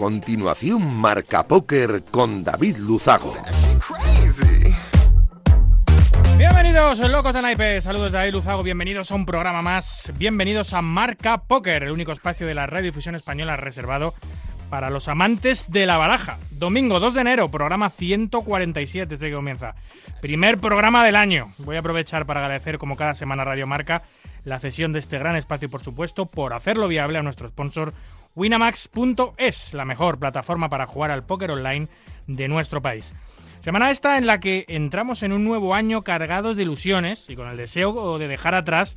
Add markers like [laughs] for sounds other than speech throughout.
Continuación, Marca Póker con David Luzago. Bienvenidos, locos de naipe. Saludos David Luzago. Bienvenidos a un programa más. Bienvenidos a Marca Póker, el único espacio de la radiodifusión española reservado para los amantes de la baraja. Domingo 2 de enero, programa 147 desde que comienza. Primer programa del año. Voy a aprovechar para agradecer, como cada semana, Radio Marca la cesión de este gran espacio, por supuesto, por hacerlo viable a nuestro sponsor Winamax.es, la mejor plataforma para jugar al póker online de nuestro país. Semana esta en la que entramos en un nuevo año cargados de ilusiones y con el deseo de dejar atrás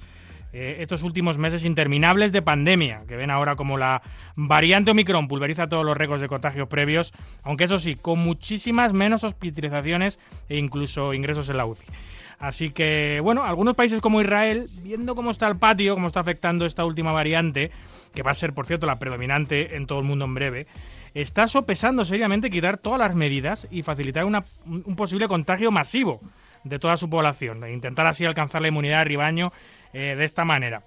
eh, estos últimos meses interminables de pandemia, que ven ahora como la variante Omicron pulveriza todos los récords de contagios previos, aunque eso sí, con muchísimas menos hospitalizaciones e incluso ingresos en la UCI. Así que, bueno, algunos países como Israel, viendo cómo está el patio, cómo está afectando esta última variante, que va a ser, por cierto, la predominante en todo el mundo en breve, está sopesando seriamente quitar todas las medidas y facilitar un posible contagio masivo de toda su población, e intentar así alcanzar la inmunidad de ribaño eh, de esta manera.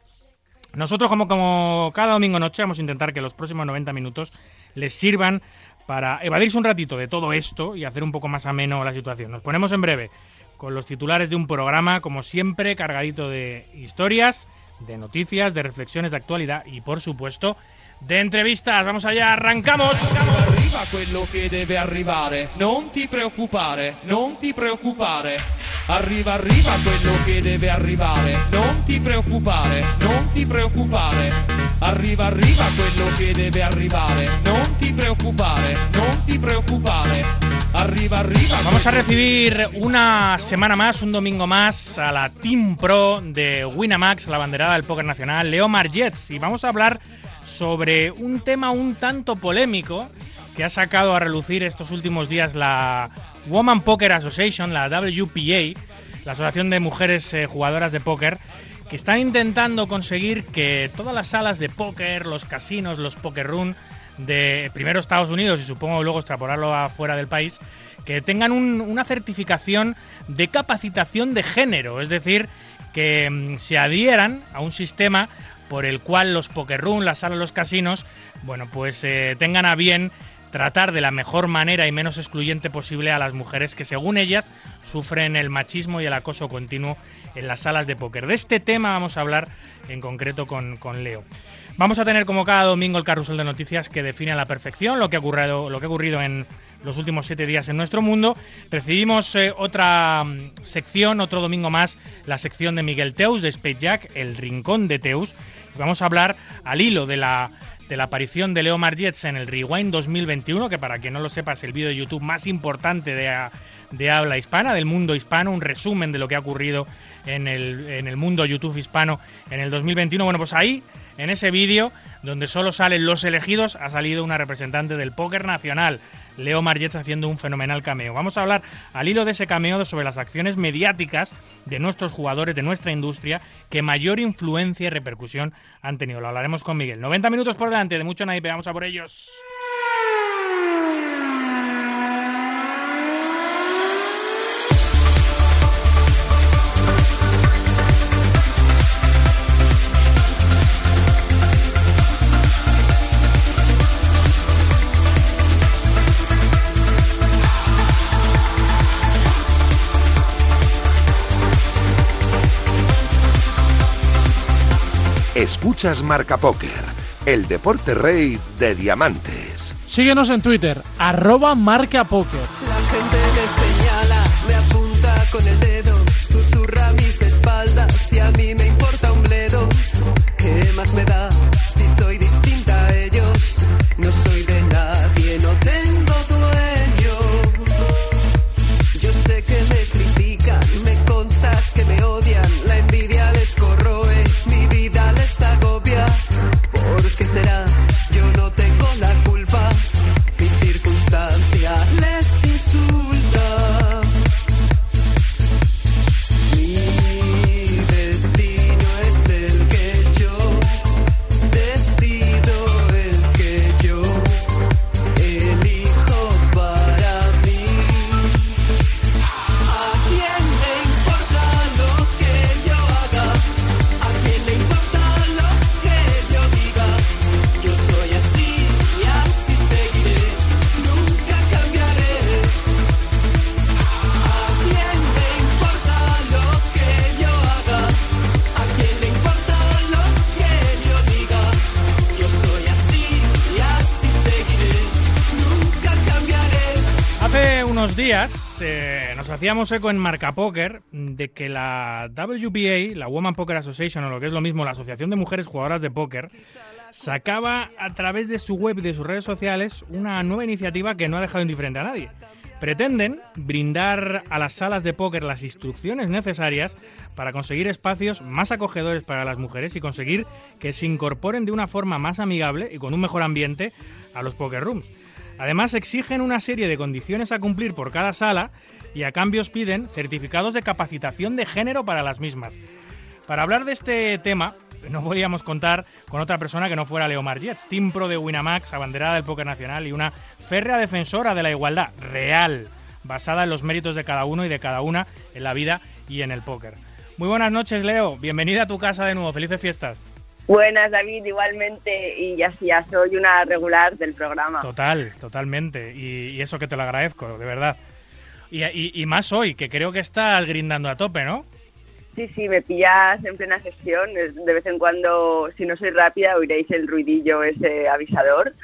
Nosotros, como, como cada domingo noche, vamos a intentar que los próximos 90 minutos les sirvan para evadirse un ratito de todo esto y hacer un poco más ameno la situación. Nos ponemos en breve con los titulares de un programa, como siempre, cargadito de historias, de noticias, de reflexiones de actualidad y, por supuesto, de entrevistas. Vamos allá, arrancamos. Arriva quello che deve arrivare, non ti preoccupare, non ti preoccupare. Arriva, arriva quello che deve arrivare, non ti preoccupare, non ti preoccupare. Arriva, arriva quello che debe arrivare, non ti preoccupare, non ti preoccupare. Arriba, arriba. Vamos a recibir una semana más, un domingo más, a la Team Pro de Winamax, la banderada del póker nacional, Leo Jets. Y vamos a hablar sobre un tema un tanto polémico que ha sacado a relucir estos últimos días la Woman Poker Association, la WPA, la Asociación de Mujeres eh, Jugadoras de Póker, que están intentando conseguir que todas las salas de póker, los casinos, los poker room de primero Estados Unidos y supongo luego extrapolarlo afuera del país, que tengan una certificación de capacitación de género, es decir, que mm, se adhieran a un sistema por el cual los poker room, las salas, los casinos, bueno, pues eh, tengan a bien tratar de la mejor manera y menos excluyente posible a las mujeres que según ellas sufren el machismo y el acoso continuo en las salas de póker. De este tema vamos a hablar en concreto con, con Leo. Vamos a tener como cada domingo el carrusel de noticias que define a la perfección lo que ha ocurrido, lo que ha ocurrido en los últimos siete días en nuestro mundo. Recibimos eh, otra mm, sección, otro domingo más, la sección de Miguel Teus de Space Jack, el rincón de Teus. vamos a hablar al hilo de la de la aparición de Leo Jets en el Rewind 2021, que para quien no lo sepa es el vídeo de YouTube más importante de, de, habla hispana, del mundo hispano, un resumen de lo que ha ocurrido en el, en el mundo YouTube hispano en el 2021. Bueno, pues ahí, en ese vídeo, donde solo salen los elegidos, ha salido una representante del póker nacional, Leo Margetts haciendo un fenomenal cameo. Vamos a hablar al hilo de ese cameo sobre las acciones mediáticas de nuestros jugadores, de nuestra industria, que mayor influencia y repercusión han tenido. Lo hablaremos con Miguel. 90 minutos por delante de mucho naipe, vamos a por ellos. Escuchas Marca Póker, el deporte rey de diamantes. Síguenos en Twitter, arroba Marca Póker. La gente me señala, me apunta con el dedo, hacíamos eco en Marca Poker de que la WPA, la Woman Poker Association, o lo que es lo mismo, la Asociación de Mujeres Jugadoras de Póker, sacaba a través de su web y de sus redes sociales una nueva iniciativa que no ha dejado indiferente a nadie. Pretenden brindar a las salas de póker las instrucciones necesarias para conseguir espacios más acogedores para las mujeres y conseguir que se incorporen de una forma más amigable y con un mejor ambiente a los poker rooms. Además exigen una serie de condiciones a cumplir por cada sala y a cambios piden certificados de capacitación de género para las mismas. Para hablar de este tema, no podíamos contar con otra persona que no fuera Leo Margets, team pro de Winamax, abanderada del póker nacional y una férrea defensora de la igualdad real, basada en los méritos de cada uno y de cada una en la vida y en el póker. Muy buenas noches, Leo. Bienvenida a tu casa de nuevo. Felices fiestas. Buenas, David, igualmente. Y ya, ya soy una regular del programa. Total, totalmente. Y, y eso que te lo agradezco, de verdad. Y, y, y, más hoy, que creo que estás grindando a tope, ¿no? Sí, sí, me pillas en plena sesión. De vez en cuando, si no soy rápida, oiréis el ruidillo ese avisador.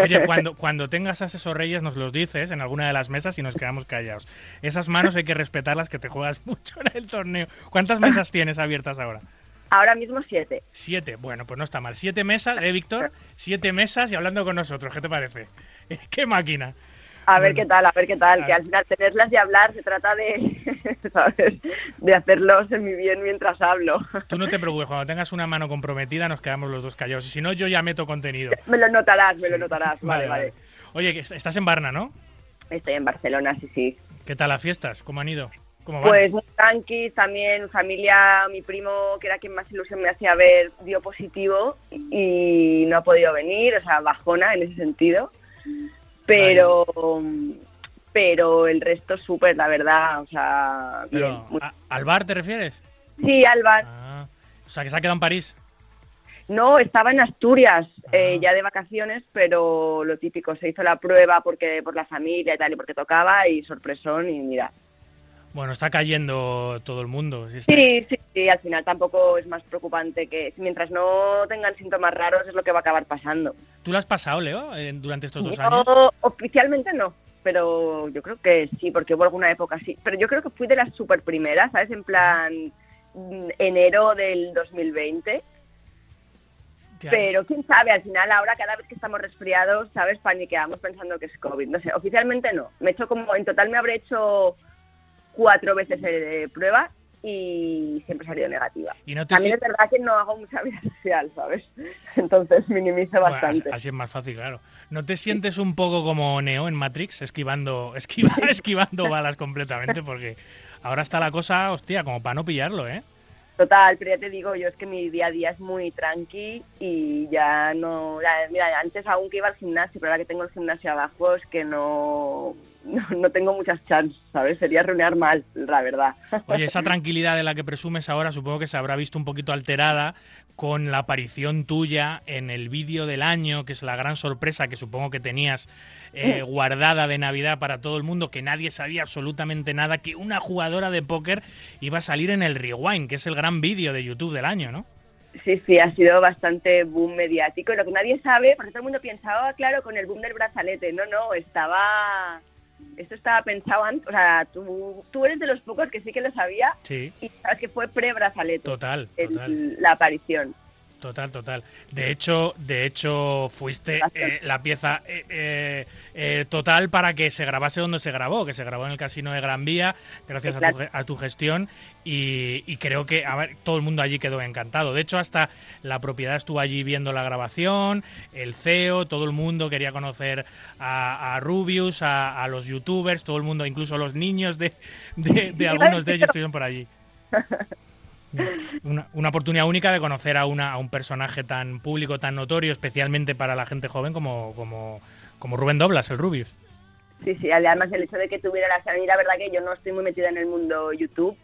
Oye, [laughs] cuando, cuando tengas a esos reyes nos los dices en alguna de las mesas y nos quedamos callados. Esas manos hay que respetarlas que te juegas [laughs] mucho en el torneo. ¿Cuántas mesas tienes abiertas ahora? Ahora mismo siete. Siete, bueno, pues no está mal. Siete mesas, ¿eh, Víctor? Siete mesas y hablando con nosotros, ¿qué te parece? [laughs] ¡Qué máquina! A ver qué tal, a ver qué tal. Que al final tenerlas y hablar se trata de, [laughs] ¿sabes? De hacerlos en mi bien mientras hablo. Tú no te preocupes, cuando tengas una mano comprometida nos quedamos los dos callados. Si no, yo ya meto contenido. Me lo notarás, me sí. lo notarás. Vale, vale, vale. Oye, estás en Barna, ¿no? Estoy en Barcelona, sí, sí. ¿Qué tal las fiestas? ¿Cómo han ido? ¿Cómo van? Pues muy tranqui, también familia, mi primo, que era quien más ilusión me hacía ver, dio positivo y no ha podido venir, o sea, bajona en ese sentido pero pero el resto súper, la verdad, o sea... Pero, bien, ¿Al bar te refieres? Sí, al bar. Ah, o sea, que se ha quedado en París. No, estaba en Asturias, ah. eh, ya de vacaciones, pero lo típico, se hizo la prueba porque por la familia y tal, y porque tocaba, y sorpresón, y mira. Bueno, está cayendo todo el mundo. Sí, sí, sí, sí, al final tampoco es más preocupante que mientras no tengan síntomas raros es lo que va a acabar pasando. ¿Tú lo has pasado, Leo, durante estos dos yo, años? Oficialmente no, pero yo creo que sí, porque hubo alguna época sí. Pero yo creo que fui de las super primeras, ¿sabes? En plan enero del 2020. Pero quién sabe, al final ahora cada vez que estamos resfriados, ¿sabes? Paniqueamos pensando que es COVID. No sé, oficialmente no. Me he hecho como, en total me habré hecho cuatro veces de prueba y siempre salió negativa. ¿Y no te También es verdad que no hago mucha vida social, ¿sabes? [laughs] Entonces minimizo bueno, bastante. Así es más fácil, claro. ¿No te sientes un poco como Neo en Matrix, esquivando, [laughs] esquiva, esquivando balas completamente? Porque ahora está la cosa, hostia, como para no pillarlo, ¿eh? Total, pero ya te digo, yo es que mi día a día es muy tranqui y ya no... Ya, mira, antes aún que iba al gimnasio, pero ahora que tengo el gimnasio abajo es que no no, [laughs] no, tengo muchas chances, ¿sabes? Sería reunir mal, la verdad. Oye, esa [laughs] tranquilidad de la que presumes ahora supongo que se habrá visto un poquito alterada con la aparición tuya en el vídeo del año, que es la gran sorpresa que supongo que tenías eh, guardada de Navidad para todo el mundo, que nadie sabía absolutamente nada, que una jugadora de póker iba a salir en el Rewind, que es el gran vídeo de YouTube del año, ¿no? Sí, sí, ha sido bastante boom mediático. Lo que nadie sabe, porque todo el mundo pensaba, oh, claro, con el boom del brazalete. No, no, estaba esto estaba pensado antes, o sea, tú, tú eres de los pocos que sí que lo sabía sí. y sabes que fue pre-brazalete. Total, total. El, la aparición. Total, total. De hecho, de hecho fuiste eh, la pieza eh, eh, total para que se grabase donde se grabó, que se grabó en el Casino de Gran Vía, gracias a tu, a tu, gestión. Y, y, creo que a ver, todo el mundo allí quedó encantado. De hecho, hasta la propiedad estuvo allí viendo la grabación, el CEO, todo el mundo quería conocer a, a Rubius, a, a, los youtubers, todo el mundo, incluso los niños de, de, de [laughs] algunos de ellos estuvieron por allí. [laughs] Una, una, oportunidad única de conocer a, una, a un personaje tan público, tan notorio, especialmente para la gente joven como, como, como Rubén Doblas, el Rubius. Sí, sí, además el hecho de que tuviera la escena, y la verdad que yo no estoy muy metida en el mundo YouTube,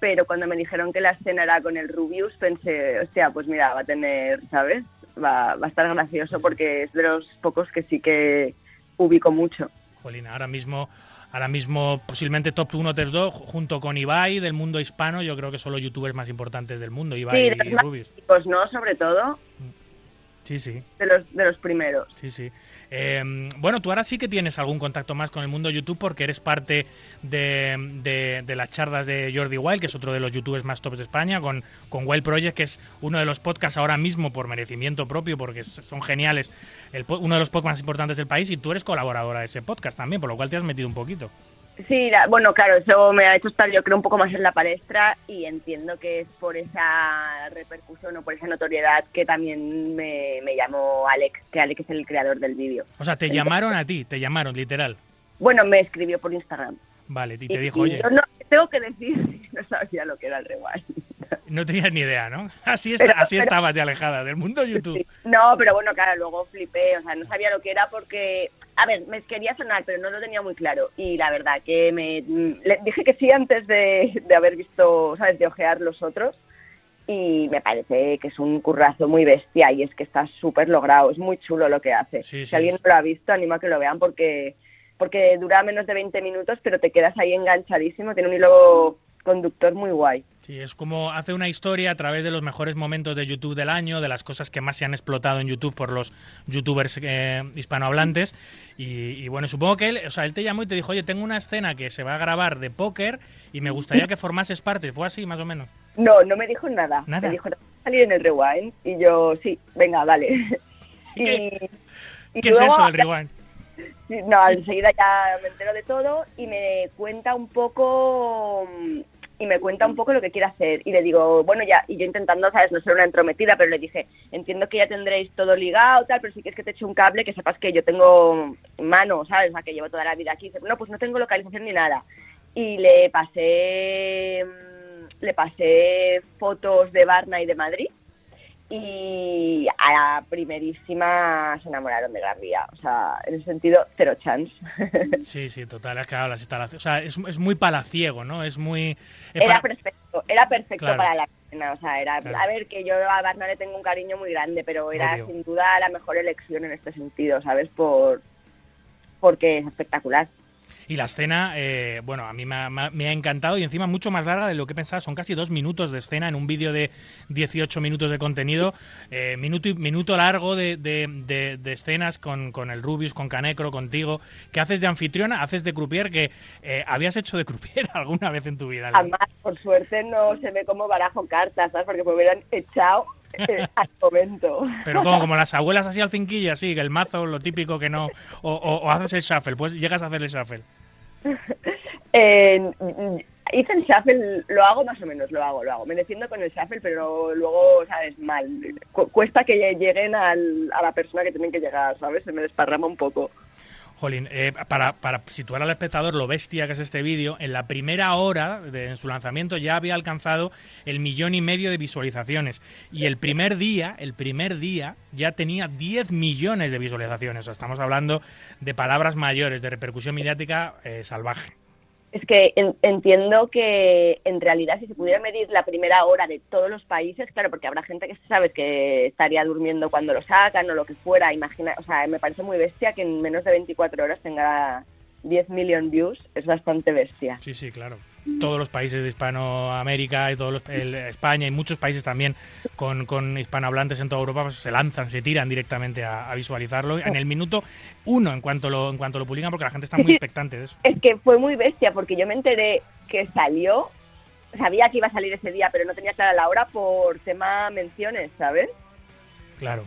pero cuando me dijeron que la escena era con el Rubius, pensé, hostia, pues mira, va a tener, ¿sabes? Va, va a estar gracioso porque es de los pocos que sí que ubico mucho. Jolina, ahora mismo ahora mismo posiblemente top 1 top 2 junto con Ibai del mundo hispano yo creo que son los youtubers más importantes del mundo Ibai sí, y Rubius pues no sobre todo. Sí sí. De los de los primeros. Sí sí Eh, bueno, tú ahora sí que tienes algún contacto más con el mundo YouTube porque eres parte de, las charlas de Jordi Wild, que es otro de los youtubers más tops de España, con, con Wild Project, que es uno de los podcasts ahora mismo por merecimiento propio, porque son geniales, el uno de los podcasts más importantes del país, y tú eres colaboradora de ese podcast también, por lo cual te has metido un poquito. Sí, la- bueno, claro, eso me ha hecho estar yo creo un poco más en la palestra y entiendo que es por esa repercusión o por esa notoriedad que también me, me llamó Alex, que Alex es el creador del vídeo. O sea, te llamaron a ti, te llamaron, literal. Bueno, me escribió por Instagram. Vale, y te Y- dijo, y oye, yo no, tengo que decir [laughs] que no sabía lo que era el rewind. no tenías ni idea, ¿no? Así, está, Pero- así pero- estabas de alejada del mundo YouTube. Sí. No, pero bueno, claro, luego flipé, o sea, no sabía lo que era porque, a ver, me quería sonar, pero no lo tenía muy claro. Y la verdad que me mm, le dije que sí antes de, de haber visto, ¿sabes?, de ojear los otros. Y me parece que es un currazo muy bestia y es que está súper logrado, es muy chulo lo que hace. Sí, si alguien no lo ha visto, animo a que lo vean porque, porque dura menos de 20 minutos, pero te quedas ahí enganchadísimo, tiene un hilo conductor muy guay. Sí, es como hace una historia a través de los mejores momentos de YouTube del año, de las cosas que más se han explotado en YouTube por los youtubers eh, hispanohablantes. Y, y bueno, supongo que él, o sea, él te llamó y te dijo, oye, tengo una escena que se va a grabar de póker y me gustaría que formases parte. ¿Fue así, más o menos? No, no me dijo nada. Nada. Me dijo, "¿Te vas a salir en el rewind? Y yo, sí, venga, vale. ¿Y qué- [laughs] y ¿Qué es luego- eso del rewind? Sí, No, enseguida ya me entero de todo y me cuenta un poco y me cuenta un poco lo que quiere hacer y le digo, bueno, ya, y yo intentando, sabes, no ser una entrometida, pero le dije, entiendo que ya tendréis todo ligado, tal, pero si quieres que te eche un cable, que sepas que yo tengo mano, ¿sabes? O sea, que llevo toda la vida aquí. Dice, no, pues no tengo localización ni nada. Y le pasé, le pasé fotos de Varna y de Madrid y a la primerísima se enamoraron de Gran Vía. O sea, en ese sentido, cero chance. [laughs] Sí, sí, total. Es que claro, las instalaciones. O sea, es, es muy palaciego, ¿no? Es muy. era para- perfecto, era perfecto Claro. para la escena. O sea, era, Claro. a ver, que yo a Barna le tengo un cariño muy grande, pero era Obvio. sin duda la mejor elección en este sentido, ¿sabes? Por porque es espectacular. Y la escena, eh, bueno, a mí me ha, me encantado y encima mucho más larga de lo que pensaba. Son casi dos minutos de escena en un vídeo de 18 minutos de contenido. eh, minuto, y- minuto largo de, de- de- de escenas con, con el Rubius, con Canecro, contigo. que haces de anfitriona? Haces de croupier que eh, habías hecho de croupier [laughs] alguna vez en tu vida. Además, por suerte no se ve como barajo cartas, ¿sabes? Porque me hubieran echado eh, [laughs] al momento. Pero como, como las abuelas así al cinquillo, así, que el mazo, lo típico que no. O, o- o haces el shuffle, pues llegas a hacer el shuffle. [laughs] Eh, hice el shuffle, lo hago más o menos, lo hago, lo hago. Me defiendo con el shuffle, pero luego, ¿sabes? Mal. Cu- cuesta que lleguen al- a la persona que tienen que llegar, ¿sabes? Se me desparrama un poco. Jolín, eh, para, para situar al espectador lo bestia que es este vídeo, en la primera hora de su lanzamiento ya había alcanzado el millón y medio de visualizaciones. Y el primer día, el primer día, ya tenía 10 millones de visualizaciones. O sea, estamos hablando de palabras mayores, de repercusión mediática eh, salvaje. Es que en- entiendo que en realidad si se pudiera medir la primera hora de todos los países, claro, porque habrá gente que sabes que estaría durmiendo cuando lo sacan o lo que fuera, imagina, o sea, me parece muy bestia que en menos de 24 horas tenga 10 million views, es bastante bestia. Sí, sí, claro. Todos los países de Hispanoamérica y todos los, el- España y muchos países también con, con hispanohablantes en toda Europa pues, se lanzan, se tiran directamente a, a visualizarlo en el minuto uno en cuanto lo en cuanto lo publican porque la gente está muy expectante de eso. Es que fue muy bestia porque yo me enteré que salió, sabía que iba a salir ese día, pero no tenía clara la hora por tema menciones, ¿sabes? Claro.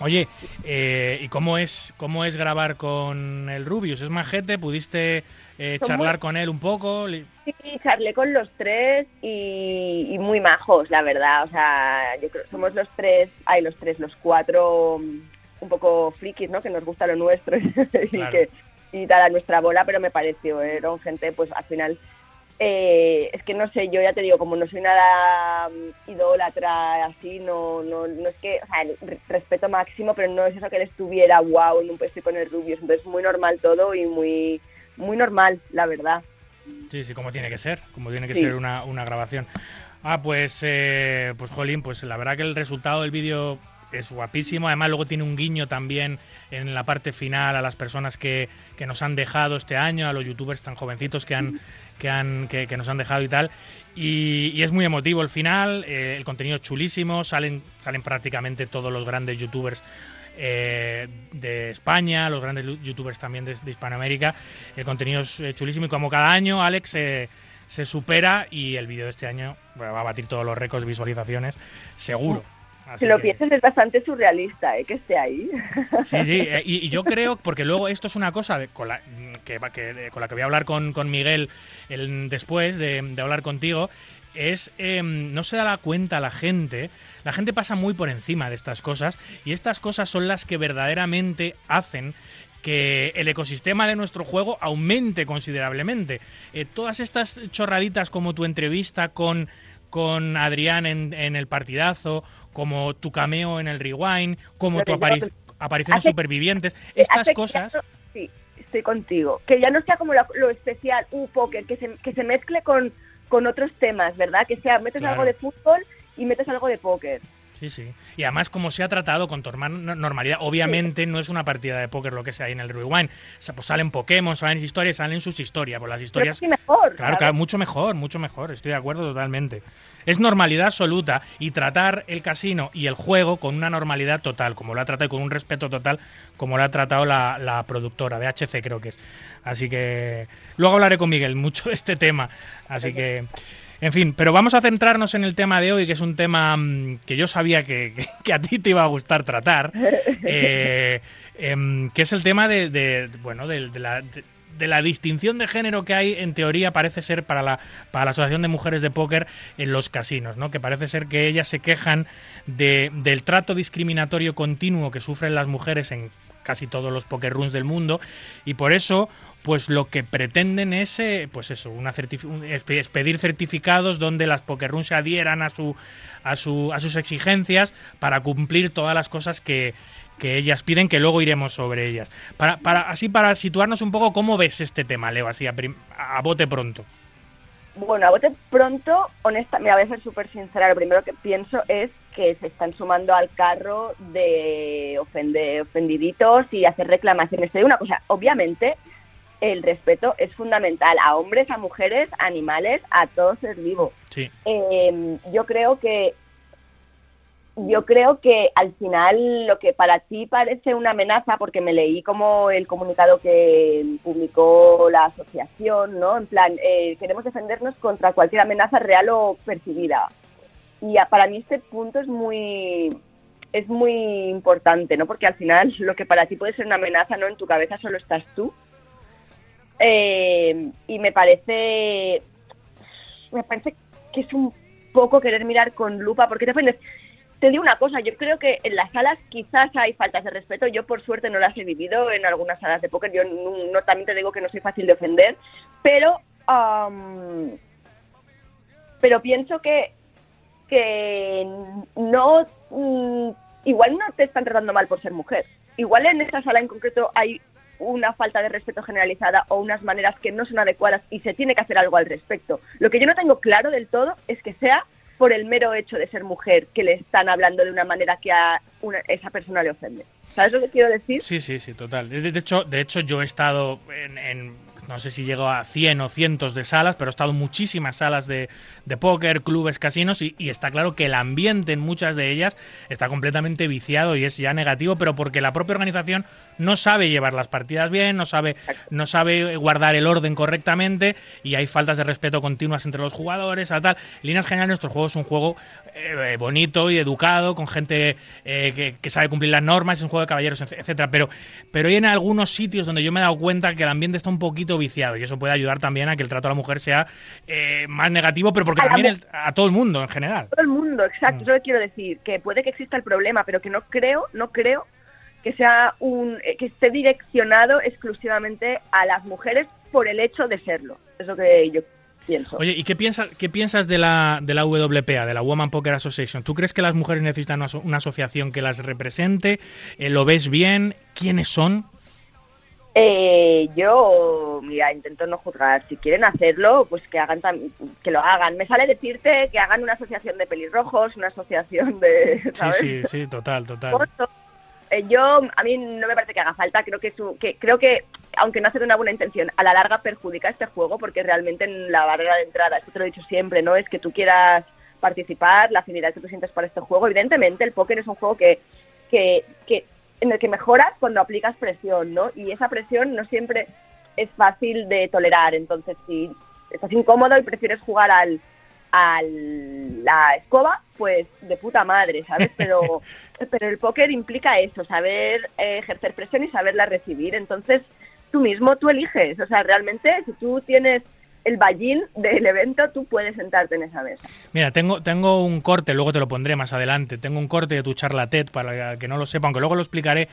Oye, eh, ¿y cómo es cómo es grabar con el Rubius? ¿Es majete? ¿Pudiste eh, charlar muy- con él un poco? Sí, charlé con los tres y, y muy majos, la verdad. O sea, yo creo somos los tres, hay los tres, los cuatro mm, un poco frikis, ¿no? Que nos gusta lo nuestro [laughs] y, Claro. que y tal a nuestra bola, pero me pareció, eran gente, pues al final, eh, es que no sé, yo ya te digo, como no soy nada mm, idólatra, así, no, no, no es que, o sea, re- respeto máximo, pero no es eso que él estuviera, wow, en un estoy con el Rubius, entonces muy normal todo y muy, muy normal, la verdad. Sí, sí, como tiene que ser, como tiene que Sí. ser una, una grabación. Ah, pues, eh, pues Jolín, pues la verdad que el resultado del vídeo es guapísimo. Además, luego tiene un guiño también en la parte final a las personas que, que nos han dejado este año, a los youtubers tan jovencitos que han que han que, que nos han dejado y tal. Y, y es muy emotivo el final, eh, el contenido es chulísimo, salen, salen prácticamente todos los grandes youtubers eh, de España, los grandes youtubers también de, de Hispanoamérica. El contenido es eh, chulísimo y como cada año, Alex eh, se supera y el vídeo de este año bueno, va a batir todos los récords de visualizaciones, seguro. Así Si lo que- piensas es bastante surrealista, ¿eh? Que esté ahí. [laughs] Sí, sí, eh, y, y yo [laughs] creo, porque luego esto es una cosa de- con, la, que, va- que- con la que voy a hablar con, con Miguel el- después de, de hablar contigo, es, em, no se da la cuenta la gente, la gente pasa muy por encima de estas cosas y estas cosas son las que verdaderamente hacen que el ecosistema de nuestro juego aumente considerablemente. Eh, todas estas chorraditas como tu entrevista con, con Adrián en, en el partidazo, como tu cameo en el rewind, como tu Pero aparición en Supervivientes, estas cosas... sí, estoy contigo. Que ya no sea como la- lo especial, un póker, que se, que se mezcle con, con otros temas, ¿verdad? Que sea, metes Claro. algo de fútbol y metes algo de póker. Sí, sí. Y además, como se ha tratado con normalidad, obviamente no es una partida de póker lo que sea ahí en el Rewind. O sea, pues salen Pokémon, salen historias, salen sus historias. Pues las Pero historias. sí mejor. Claro, claro, mucho mejor, mucho mejor, estoy de acuerdo totalmente. Es normalidad absoluta y tratar el casino y el juego con una normalidad total, como lo ha tratado y con un respeto total, como lo ha tratado la, la productora de HC, creo que es. Así que luego hablaré con Miguel mucho de este tema. Así que, en fin, pero vamos a centrarnos en el tema de hoy, que es un tema mm, que yo sabía que, que- a ti te iba a gustar tratar, [laughs] eh, em, que es el tema de, de- bueno, de, de la... de- de la distinción de género que hay, en teoría, parece ser para la, para la Asociación de Mujeres de Póker en los casinos, ¿no? Que parece ser que ellas se quejan de, del trato discriminatorio continuo que sufren las mujeres en casi todos los poker del mundo y por eso pues lo que pretenden es eh, pues eso una certifi- es- pedir certificados donde las poker se adhieran a su a su a sus exigencias para cumplir todas las cosas que que ellas piden que luego iremos sobre ellas. Para, para así para situarnos un poco cómo ves este tema Leo así a, bote pronto Bueno, a bote pronto, honesta, me voy a ser súper sincera, lo primero que pienso es que se están sumando al carro de ofender, ofendiditos y hacer reclamaciones. Te digo una cosa, obviamente el respeto es fundamental a hombres, a mujeres, a animales, a todo ser vivo. sí Eh, yo creo que yo creo que al final lo que para ti parece una amenaza, porque me leí como el comunicado que publicó la asociación, ¿no? En plan, eh, queremos defendernos contra cualquier amenaza real o percibida. Y para mí este punto es muy es muy importante, ¿no? Porque al final lo que para ti puede ser una amenaza, ¿no? En tu cabeza solo estás tú. Eh, y me parece me parece que es un poco querer mirar con lupa porque te ofendes. Te digo una cosa, yo creo que en las salas quizás hay faltas de respeto. Yo por suerte no las he vivido en algunas salas de póker. Yo no, también te digo que no soy fácil de ofender, pero pero pienso que que no mm, igual no te están tratando mal por ser mujer. Igual en esa sala en concreto hay una falta de respeto generalizada o unas maneras que no son adecuadas y se tiene que hacer algo al respecto. Lo que yo no tengo claro del todo es que sea por el mero hecho de ser mujer que le están hablando de una manera que a una- esa persona le ofende. ¿Sabes lo que quiero decir? Sí, sí, sí, total. De, hecho, de hecho, yo he estado en, en- no sé si llego a 100 o cientos de salas, pero he estado en muchísimas salas de, de póker, clubes, casinos, y, y está claro que el ambiente en muchas de ellas está completamente viciado y es ya negativo, pero porque la propia organización no sabe llevar las partidas bien, no sabe, no sabe guardar el orden correctamente y hay faltas de respeto continuas entre los jugadores, a tal. En líneas generales, nuestro juego es un juego eh, bonito y educado, con gente eh, que, que sabe cumplir las normas, es un juego de caballeros, etc- etcétera. Pero, pero hay en algunos sitios donde yo me he dado cuenta que el ambiente está un poquito viciado y eso puede ayudar también a que el trato a la mujer sea eh, más negativo, pero porque A también el- a todo el mundo en general. Todo el mundo, exacto. Mm. Eso lo que quiero decir, que puede que exista el problema, pero que no creo, no creo que sea un eh, que esté direccionado exclusivamente a las mujeres por el hecho de serlo. Es lo que yo pienso. Oye, ¿y qué piensas, qué piensas de la, de la WPA, de la Woman Poker Association? ¿Tú crees que las mujeres necesitan una, una asociación que las represente? Eh, ¿Lo ves bien? ¿Quiénes son? Eh, yo, mira, intento no juzgar. Si quieren hacerlo, pues que hagan que lo hagan. Me sale decirte que hagan una asociación de pelirrojos, una asociación de, Sí, ¿sabes? sí, sí, total, total. Eh, yo, a mí no me parece que haga falta. Creo que, es un- que creo que, aunque no hace de una buena intención, a la larga perjudica este juego porque realmente en la barrera de entrada, esto te lo he dicho siempre, no es que tú quieras participar, la afinidad que tú sientes para este juego. Evidentemente, el póker es un juego que, que, que en el que mejoras cuando aplicas presión, ¿no? Y esa presión no siempre es fácil de tolerar. Entonces, si estás incómodo y prefieres jugar al a la escoba, pues de puta madre, ¿sabes? [laughs] Pero, pero el póker implica eso, saber eh, ejercer presión y saberla recibir. Entonces, tú mismo, tú eliges. O sea, realmente, si tú tienes el ballín del evento, tú puedes sentarte en esa mesa. Mira, tengo, tengo un corte, luego te lo pondré más adelante. Tengo un corte de tu charla TED, para que no lo sepa, aunque luego lo explicaré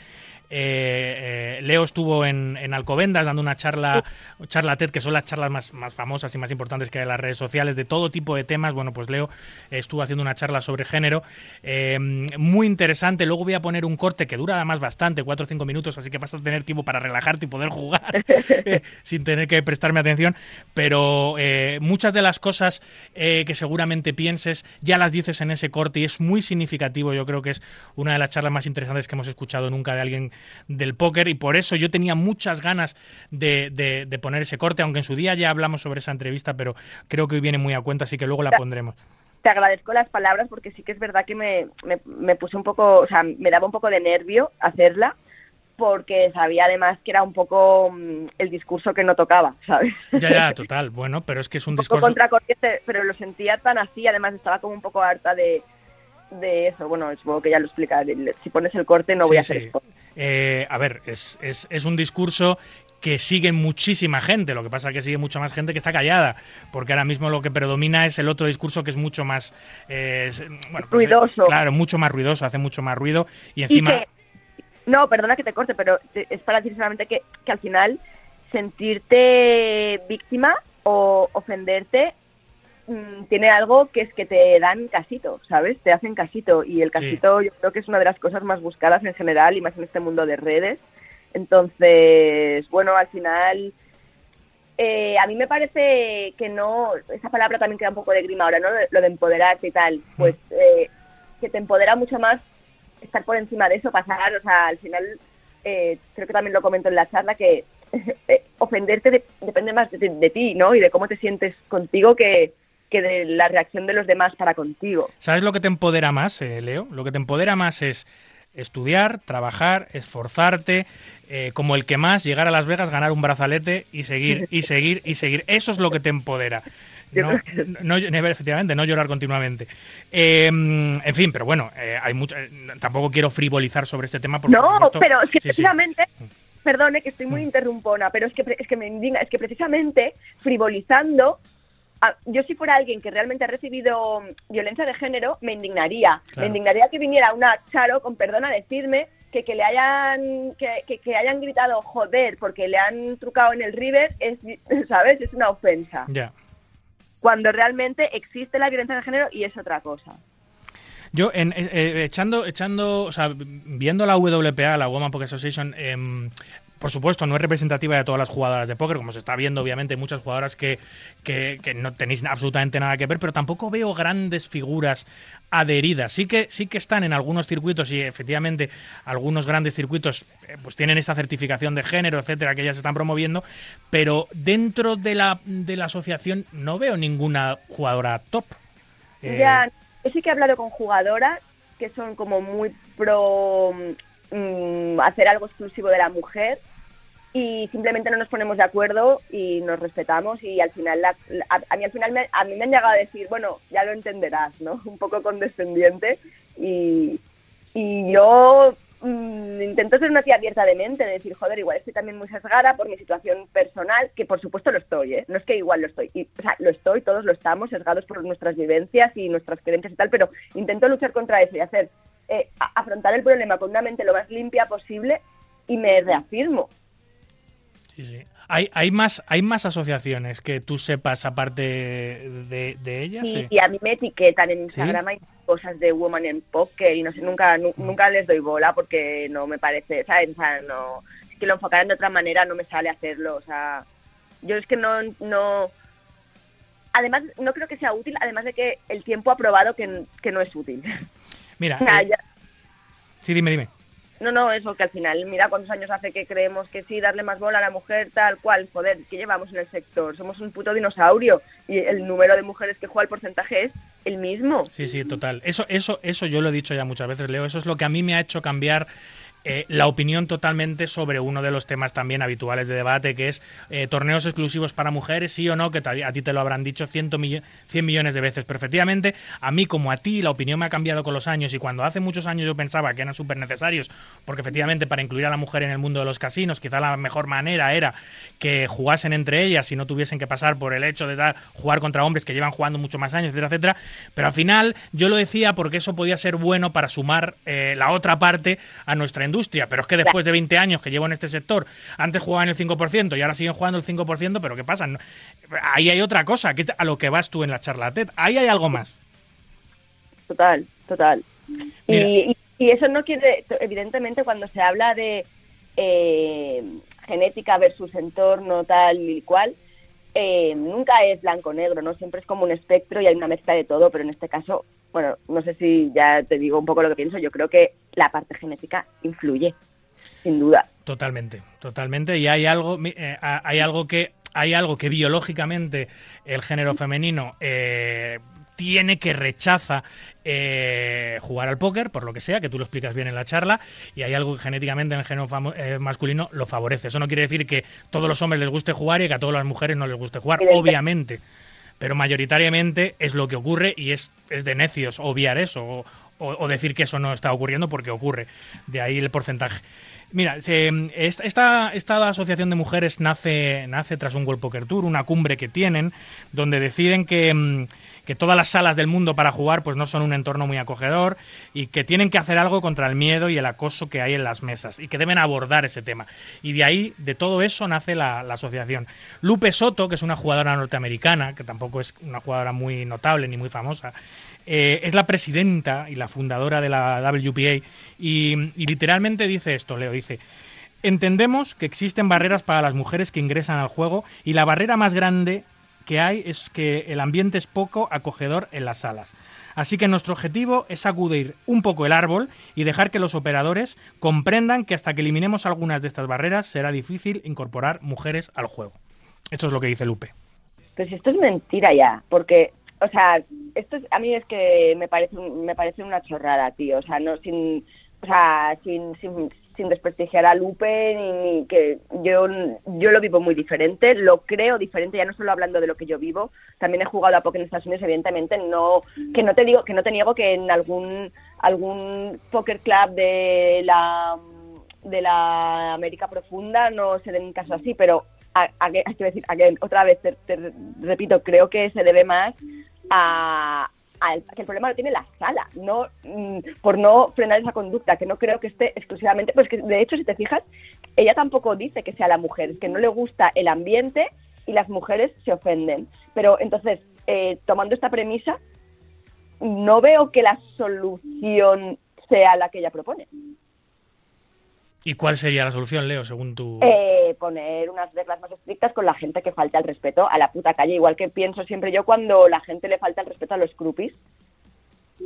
eh, eh, Leo estuvo en, Alcobendas dando una charla, charla TED, que son las charlas más, más, famosas y más importantes que hay en las redes sociales, de todo tipo de temas. Bueno, pues Leo estuvo haciendo una charla sobre género, eh, muy interesante. Luego voy a poner un corte que dura además bastante, cuatro o cinco minutos, así que vas a tener tiempo para relajarte y poder jugar [laughs] sin tener que prestarme atención. Pero muchas de las cosas que seguramente pienses ya las dices en ese corte y es muy significativo. Yo creo que es una de las charlas más interesantes que hemos escuchado nunca de alguien del póker y por eso yo tenía muchas ganas de, poner ese corte, aunque en su día ya hablamos sobre esa entrevista, pero creo que hoy viene muy a cuenta, así que luego la pondremos te agradezco las palabras porque sí que es verdad que me, me, puse un poco, o sea, me daba un poco de nervio hacerla porque sabía además que era un poco mm, el discurso que no tocaba, ¿sabes? Ya, ya, [laughs] total. Bueno, pero es que es un, un discurso... contracorriente, pero lo sentía tan así, además estaba como un poco harta de, de eso. Bueno, supongo que ya lo explicaré. Si pones el corte no voy a hacer eh, a ver, es, es, es un discurso que sigue muchísima gente. Lo que pasa es que sigue mucha más gente que está callada, porque ahora mismo lo que predomina es el otro discurso que es mucho más eh, bueno, pues, ruidoso. claro, mucho más ruidoso, hace mucho más ruido y encima. no, perdona que te corte, pero es para decir solamente que, que al final sentirte víctima o ofenderte Mm, tiene algo que es que te dan casito, ¿sabes? Te hacen casito y el casito yo creo que es una de las cosas más buscadas en general y más en este mundo de redes. Entonces, bueno, al final eh, a mí me parece que no, esa palabra también queda un poco de grima ahora, ¿no? Lo de empoderarte y tal, pues eh, que te empodera mucho más estar por encima de eso, pasar, o sea, al final, eh, creo que también lo comento en la charla, que [laughs] ofenderte depende más de, de, ti, ¿no? Y de cómo te sientes contigo que, que de la reacción de los demás para contigo. ¿Sabes lo que te empodera más, eh, Leo? Lo que te empodera más es estudiar, trabajar, esforzarte, eh, como el que más, llegar a Las Vegas, ganar un brazalete y seguir, y [laughs] seguir, y seguir. Eso es lo que te empodera. No, efectivamente, no llorar continuamente. Em, en fin, pero bueno, eh, hay mucho, tampoco quiero frivolizar sobre este tema. Porque, no, pero es que precisamente, perdone que estoy muy interrumpona, pero es que, es que me indigna, es que precisamente frivolizando yo si fuera alguien que realmente ha recibido violencia de género, me indignaría. Me indignaría que viniera una Charo, con perdón, a decirme que, que le hayan que, que, hayan gritado joder porque le han trucado en el River, es, [laughs] ¿sabes? Es una ofensa. Ya. Cuando realmente existe la violencia de género y es otra cosa. Yo, en, eh, eh, echando, echando, o sea, viendo la WPA, la Woman Poker Association, eh, por supuesto, no es representativa de todas las jugadoras de póker, como se está viendo, obviamente, muchas jugadoras que, que, no tenéis absolutamente nada que ver, pero tampoco veo grandes figuras adheridas. Sí que, sí que están en algunos circuitos y efectivamente algunos grandes circuitos eh, pues tienen esa certificación de género, etcétera, que ya se están promoviendo, pero dentro de la, de la asociación no veo ninguna jugadora top. Eh, ya, yo sí que he hablado con jugadoras que son como muy pro mm, hacer algo exclusivo de la mujer y simplemente no nos ponemos de acuerdo y nos respetamos y al final a, mí al final me, a mí me han llegado a decir bueno ya lo entenderás no [laughs] un poco condescendiente y, y yo mm, intento ser una tía abierta de mente de decir joder igual estoy también muy sesgada por mi situación personal que por supuesto lo estoy ¿eh? no es que igual lo estoy y, o sea, lo estoy todos lo estamos sesgados por nuestras vivencias y nuestras creencias y tal pero intento luchar contra eso y hacer eh, afrontar el problema con una mente lo más limpia posible y me reafirmo Sí, sí. ¿Hay, hay, más, ¿Hay más asociaciones que tú sepas aparte de, de ellas? Sí, y a mí me etiquetan en Instagram hay cosas de Woman in Poker y no sé, nunca, mm. nunca les doy bola porque no me parece, ¿sabes? O sea, no, es que lo enfocaran de otra manera no me sale hacerlo, o sea, yo es que no, no, además no creo que sea útil, además de que el tiempo ha probado que, que no es útil. Mira, [laughs] eh, sí, dime, dime. No, no, eso que al final, mira cuántos años hace que creemos que sí, darle más bola a la mujer, tal cual, joder, ¿qué llevamos en el sector? Somos un puto dinosaurio y el número de mujeres que juega el porcentaje es el mismo. Sí, sí, total. Eso, eso, eso yo lo he dicho ya muchas veces, Leo, eso es lo que a mí me ha hecho cambiar eh, la opinión totalmente sobre uno de los temas también habituales de debate, que es eh, torneos exclusivos para mujeres, sí o no, que a ti te lo habrán dicho 100, 100 millones de veces. Pero efectivamente, a mí como a ti, la opinión me ha cambiado con los años y cuando hace muchos años yo pensaba que eran súper necesarios, porque efectivamente para incluir a la mujer en el mundo de los casinos, quizá la mejor manera era que jugasen entre ellas y no tuviesen que pasar por el hecho de dar, jugar contra hombres que llevan jugando mucho más años, etcétera, etcétera. Pero al final yo lo decía porque eso podía ser bueno para sumar eh, la otra parte a nuestra industria. Pero es que después de 20 años que llevo en este sector, antes jugaban el 5% y ahora siguen jugando el 5%, pero ¿qué pasa? Ahí hay otra cosa, que es a lo que vas tú en la charla TED. Ahí hay algo más. Total, total. Y, eso no quiere, evidentemente, cuando se habla de eh, genética versus entorno tal y cual, eh, nunca es blanco-negro, ¿no? Siempre es como un espectro y hay una mezcla de todo, pero en este caso, bueno, no sé si ya te digo un poco lo que pienso, yo creo que la parte genética influye, sin duda. Totalmente, totalmente, y hay algo, eh, hay algo que hay algo que biológicamente el género femenino eh, tiene que rechaza eh, jugar al póker, por lo que sea, que tú lo explicas bien en la charla, y hay algo que genéticamente en el género eh, masculino lo favorece. Eso no quiere decir que todos los hombres les guste jugar y que a todas las mujeres no les guste jugar, obviamente. Pero mayoritariamente es lo que ocurre y es, es de necios obviar eso o decir que eso no está ocurriendo porque ocurre. De ahí el porcentaje. Mira, esta, esta asociación de mujeres nace, nace tras un World Poker Tour, una cumbre que tienen, donde deciden que, mm, que, todas las salas del mundo para jugar pues no son un entorno muy acogedor y que tienen que hacer algo contra el miedo y el acoso que hay en las mesas y que deben abordar ese tema. Y de ahí, de todo eso, nace la, asociación. Lupe Soto, que es una jugadora norteamericana, que tampoco es una jugadora muy notable ni muy famosa, eh, es la presidenta y la fundadora de la WPA y, literalmente dice esto, Leo, dice, entendemos que existen barreras para las mujeres que ingresan al juego y la barrera más grande que hay es que el ambiente es poco acogedor en las salas. Así que nuestro objetivo es sacudir un poco el árbol y dejar que los operadores comprendan que hasta que eliminemos algunas de estas barreras será difícil incorporar mujeres al juego. Esto es lo que dice Lupe. Pues esto es mentira ya, porque o sea, esto a mí es que me parece me parece una chorrada, tío, o sea, no sin o sea, sin, sin, sin desprestigiar a Lupe ni, que yo yo lo vivo muy diferente, lo creo diferente, ya no solo hablando de lo que yo vivo, también he jugado a poker en Estados Unidos, evidentemente no que no te digo que no te niego que en algún algún poker club de la de la América profunda no se den caso así, pero a, decir, otra vez te, repito, creo que se debe más a, que el problema lo tiene la sala, no mm, por no frenar esa conducta, que no creo que esté exclusivamente, pues que de hecho si te fijas, ella tampoco dice que sea la mujer, es que no le gusta el ambiente y las mujeres se ofenden. Pero entonces, eh, tomando esta premisa, no veo que la solución sea la que ella propone. ¿Y cuál sería la solución, Leo, según tu...? Eh, poner unas reglas más estrictas con la gente que falta el respeto a la puta calle, igual que pienso siempre yo cuando la gente le falta el respeto a los groupies.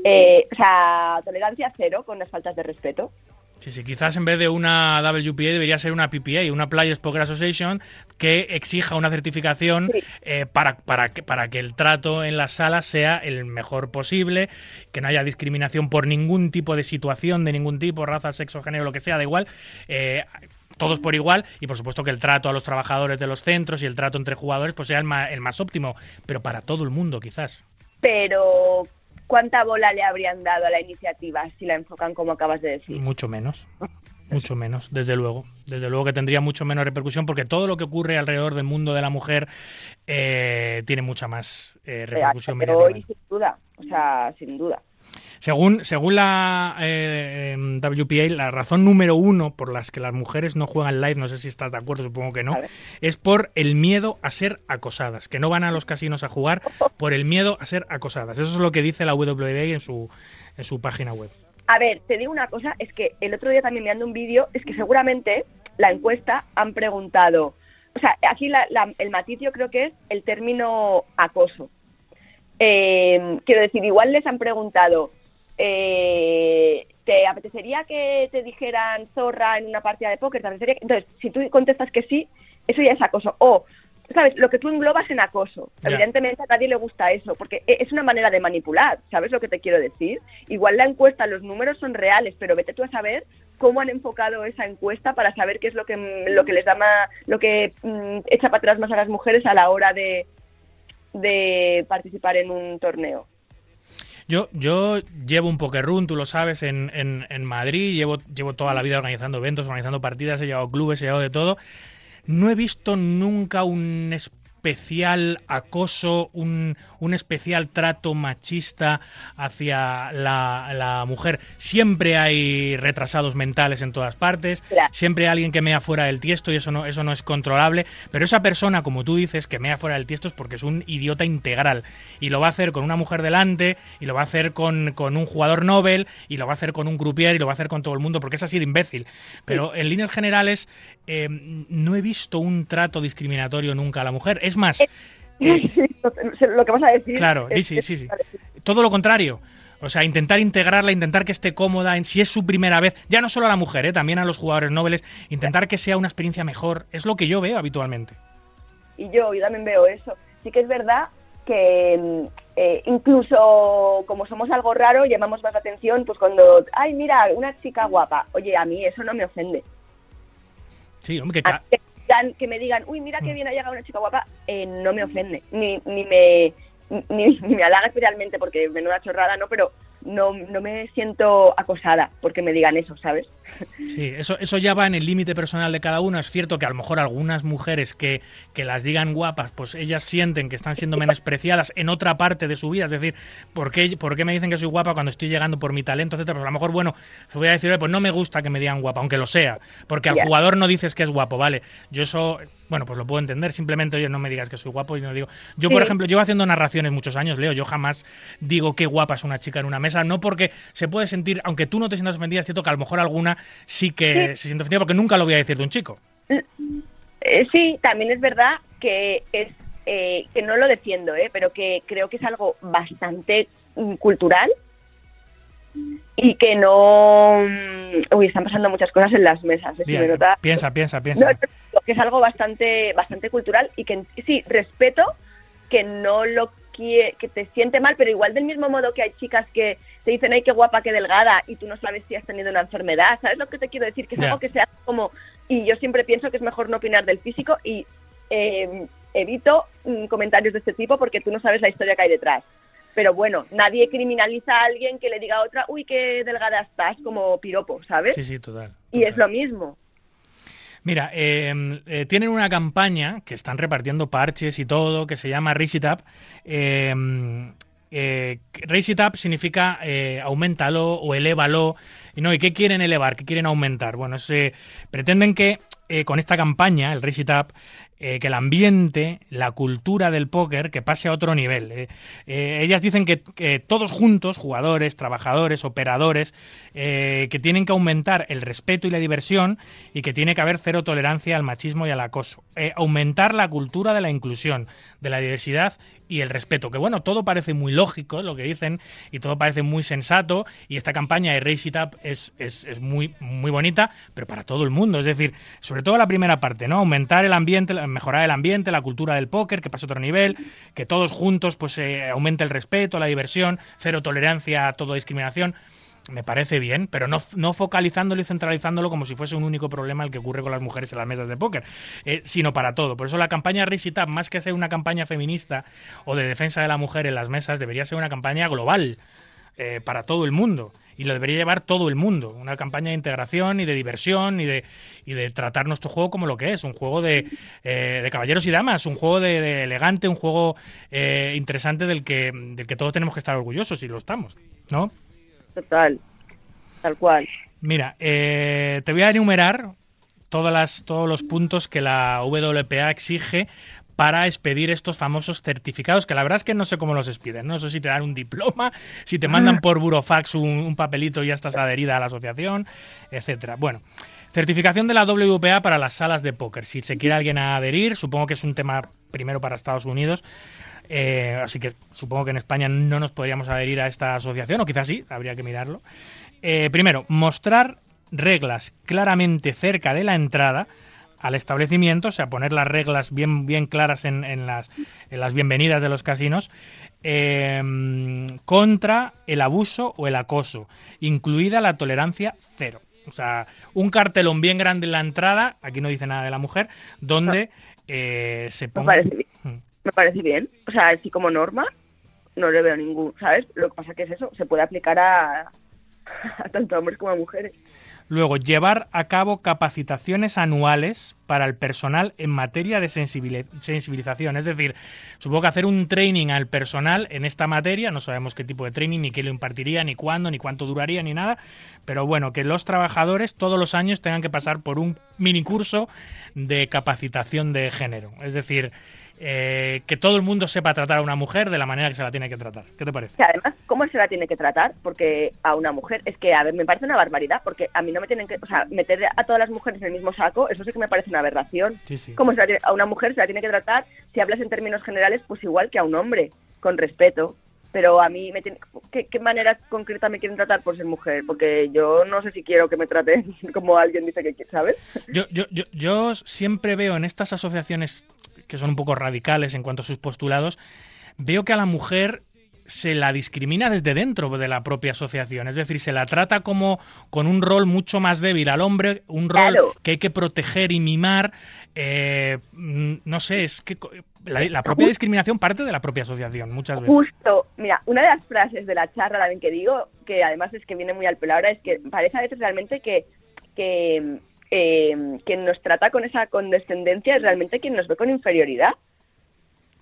Eh, o sea, tolerancia cero con las faltas de respeto. Sí, sí, quizás en vez de una WPA debería ser una PPA, una Players Poker Association, que exija una certificación eh, para, para, que, para que el trato en las salas sea el mejor posible, que no haya discriminación por ningún tipo de situación, de ningún tipo, raza, sexo, género, lo que sea, da igual. Eh, todos por igual y por supuesto que el trato a los trabajadores de los centros y el trato entre jugadores pues sea el más, el más óptimo, pero para todo el mundo quizás. Pero ¿cuánta bola le habrían dado a la iniciativa si la enfocan como acabas de decir? Mucho menos. Mucho menos, desde luego. Desde luego que tendría mucho menos repercusión porque todo lo que ocurre alrededor del mundo de la mujer eh, tiene mucha más eh, repercusión. Pero sin duda, o sea, sin duda. Según, según la eh, em, WPA, la razón número uno por las que las mujeres no juegan live, no sé si estás de acuerdo, supongo que no, es por el miedo a ser acosadas, que no van a los casinos a jugar [laughs] por el miedo a ser acosadas. Eso es lo que dice la WPA en su, en su página web. A ver, te digo una cosa, es que el otro día también mirando un vídeo, es que seguramente la encuesta han preguntado, o sea, aquí el matiz yo creo que es el término acoso. Eh, quiero decir, igual les han preguntado, eh, ¿te apetecería que te dijeran zorra en una partida de póker? Entonces, si tú contestas que sí, eso ya es acoso. O ¿sabes? Lo que tú englobas en acoso. Evidentemente a nadie le gusta eso, porque e- es una manera de manipular, ¿sabes lo que te quiero decir? Igual la encuesta, los números son reales, pero vete tú a saber cómo han enfocado esa encuesta para saber qué es lo que, lo que les da más, lo que mm, echa para atrás más a las mujeres a la hora de, de participar en un torneo. Yo, yo llevo un poker run, tú lo sabes, en, en, en Madrid, llevo, llevo toda la vida organizando eventos, organizando partidas, he llevado clubes, he llevado de todo. No he visto nunca un especial acoso, un, un especial trato machista hacia la, la mujer. Siempre hay retrasados mentales en todas partes, Claro. siempre hay alguien que mea fuera del tiesto y eso no, eso no es controlable. Pero esa persona, como tú dices, que mea fuera del tiesto es porque es un idiota integral. Y lo va a hacer con una mujer delante, y lo va a hacer con, con un jugador Nobel, y lo va a hacer con un crupier, y lo va a hacer con todo el mundo, porque es así de imbécil. Pero en líneas generales, eh, no he visto un trato discriminatorio nunca a la mujer. Es más, eh, [laughs] lo que vas a decir. Claro, es- sí, sí, sí, todo lo contrario. O sea, intentar integrarla, intentar que esté cómoda, en si es su primera vez, ya no solo a la mujer, ¿eh? también a los jugadores nobles, intentar que sea una experiencia mejor, es lo que yo veo habitualmente. y yo, yo también veo eso. Sí que es verdad que mm, eh, incluso como somos algo raro, llamamos más la atención, pues cuando, ay, mira, una chica guapa. Oye, a mí eso no me ofende. Sí, hombre, que ca- mí que, me digan, uy, mira qué bien ha llegado una chica guapa, eh, no me ofende. Ni, ni me ni, ni me halaga especialmente porque menuda chorrada, ¿no? Pero no, no me siento acosada porque me digan eso, ¿sabes? Sí, eso, eso ya va en el límite personal de cada uno. Es cierto que a lo mejor algunas mujeres que, que las digan guapas, pues ellas sienten que están siendo menospreciadas en otra parte de su vida. Es decir, ¿por qué, por qué me dicen que soy guapa cuando estoy llegando por mi talento, etcétera? Pues a lo mejor, bueno, voy a decir, "Oye, pues no me gusta que me digan guapa, aunque lo sea. Porque al jugador no dices que es guapo, ¿vale? Yo eso, bueno, pues lo puedo entender. Simplemente, oye, no me digas que soy guapo y no digo. Yo, por Sí. ejemplo, llevo haciendo narraciones muchos años, Leo. Yo jamás digo qué guapa es una chica en una mesa. No porque se puede sentir, aunque tú no te sientas ofendida, es cierto que a lo mejor alguna sí que se siente ofendida porque nunca lo voy a decir de un chico. Eh, sí, también es verdad que es eh, que no lo defiendo, ¿eh? pero que creo que es algo bastante mm, cultural y que no... mm, Uy, están pasando muchas cosas en las mesas. ¿eh? Bien, me nota- piensa, piensa, piensa. no, que es algo bastante bastante cultural y que sí, respeto que no lo quie- que te siente mal, pero igual del mismo modo que hay chicas que te dicen, ay, qué guapa, qué delgada, y tú no sabes si has tenido una enfermedad, ¿sabes lo que te quiero decir? Que es algo que sea como... Y yo siempre pienso que es mejor no opinar del físico y eh, evito mm, comentarios de este tipo porque tú no sabes la historia que hay detrás. Pero bueno, nadie criminaliza a alguien que le diga a otra, uy, qué delgada estás, como piropo, ¿sabes? Sí, sí, total. y es lo mismo. Mira, eh, eh, tienen una campaña que están repartiendo parches y todo, que se llama Raise It Up. Eh, eh, It Up significa eh, aumentalo o elévalo. Y no, ¿y qué quieren elevar? ¿Qué quieren aumentar? Bueno, se pretenden que eh, con esta campaña, el Raise It Up, eh, que el ambiente, la cultura del póker, que pase a otro nivel. Eh, eh, ellas dicen que, que todos juntos, jugadores, trabajadores, operadores, que tienen que aumentar el respeto y la diversión y que tiene que haber cero tolerancia al machismo y al acoso. Aumentar la cultura de la inclusión, de la diversidad y el respeto. Que bueno, todo parece muy lógico lo que dicen y todo parece muy sensato y esta campaña de Raise It Up es, es, es muy, muy bonita, pero para todo el mundo. Es decir, sobre todo la primera parte, ¿no? Aumentar el ambiente, mejorar el ambiente, la cultura del póker, que pase a otro nivel, que todos juntos pues eh, aumente el respeto, la diversión, cero tolerancia a toda discriminación. Me parece bien, pero no, no focalizándolo y centralizándolo como si fuese un único problema el que ocurre con las mujeres en las mesas de póker, eh, sino para todo. Por eso la campaña Raise más que ser una campaña feminista o de defensa de la mujer en las mesas, debería ser una campaña global eh, para todo el mundo. Y lo debería llevar todo el mundo. Una campaña de integración y de diversión y de, y de tratar nuestro juego como lo que es. Un juego de, eh, de caballeros y damas, un juego de, de elegante, un juego eh, interesante del que, del que todos tenemos que estar orgullosos y lo estamos. ¿No? Total, tal cual. Mira, eh, te voy a enumerar todas las, todos los puntos que la WPA exige para expedir estos famosos certificados, que la verdad es que no sé cómo los expiden, no sé si te dan un diploma, [laughs] si te mandan por burofax un, un papelito y ya estás adherida a la asociación, etcétera. Bueno, certificación de la WPA para las salas de póker. Si se quiere alguien adherir, supongo que es un tema primero para Estados Unidos, eh, así que supongo que en España no nos podríamos adherir a esta asociación, o quizás sí, habría que mirarlo. Eh, primero, mostrar reglas claramente cerca de la entrada al establecimiento, o sea, poner las reglas bien, bien claras en, en las, en las bienvenidas de los casinos, eh, contra el abuso o el acoso, incluida la tolerancia cero. O sea, un cartelón bien grande en la entrada, aquí no dice nada de la mujer, donde eh, se Me ponga... parece bien. Mm. Me parece bien. O sea, así como norma, no le veo ningún, ¿sabes? Lo que pasa que es eso, se puede aplicar a, [laughs] a tanto a hombres como a mujeres. Luego, llevar a cabo capacitaciones anuales para el personal en materia de sensibili- sensibilización. Es decir, supongo que hacer un training al personal en esta materia, no sabemos qué tipo de training, ni qué lo impartiría, ni cuándo, ni cuánto duraría, ni nada, pero bueno, que los trabajadores todos los años tengan que pasar por un mini curso de capacitación de género. Es decir, eh, que todo el mundo sepa tratar a una mujer de la manera que se la tiene que tratar. ¿Qué te parece? Que además, ¿cómo se la tiene que tratar? Porque a una mujer, es que, a ver, me parece una barbaridad, porque a mí no me tienen que, o sea, meter a todas las mujeres en el mismo saco, eso sí que me parece una aberración. Sí, sí. ¿Cómo se la a una mujer se la tiene que tratar, si hablas en términos generales, pues igual que a un hombre, con respeto. Pero a mí, me tiene, ¿qué, ¿qué manera concreta me quieren tratar por ser mujer? Porque yo no sé si quiero que me traten [laughs] como alguien dice que ¿sabes? Yo, yo, yo, yo siempre veo en estas asociaciones que son un poco radicales en cuanto a sus postulados, veo que a la mujer se la discrimina desde dentro de la propia asociación. Es decir, se la trata como con un rol mucho más débil al hombre, un rol Claro. que hay que proteger y mimar. eh, mm, no sé, es que la, la propia discriminación parte de la propia asociación muchas veces. Justo, mira, una de las frases de la charla también que digo, que además es que viene muy al pelo ahora, es que parece a veces realmente que, que eh, quien nos trata con esa condescendencia es realmente quien nos ve con inferioridad.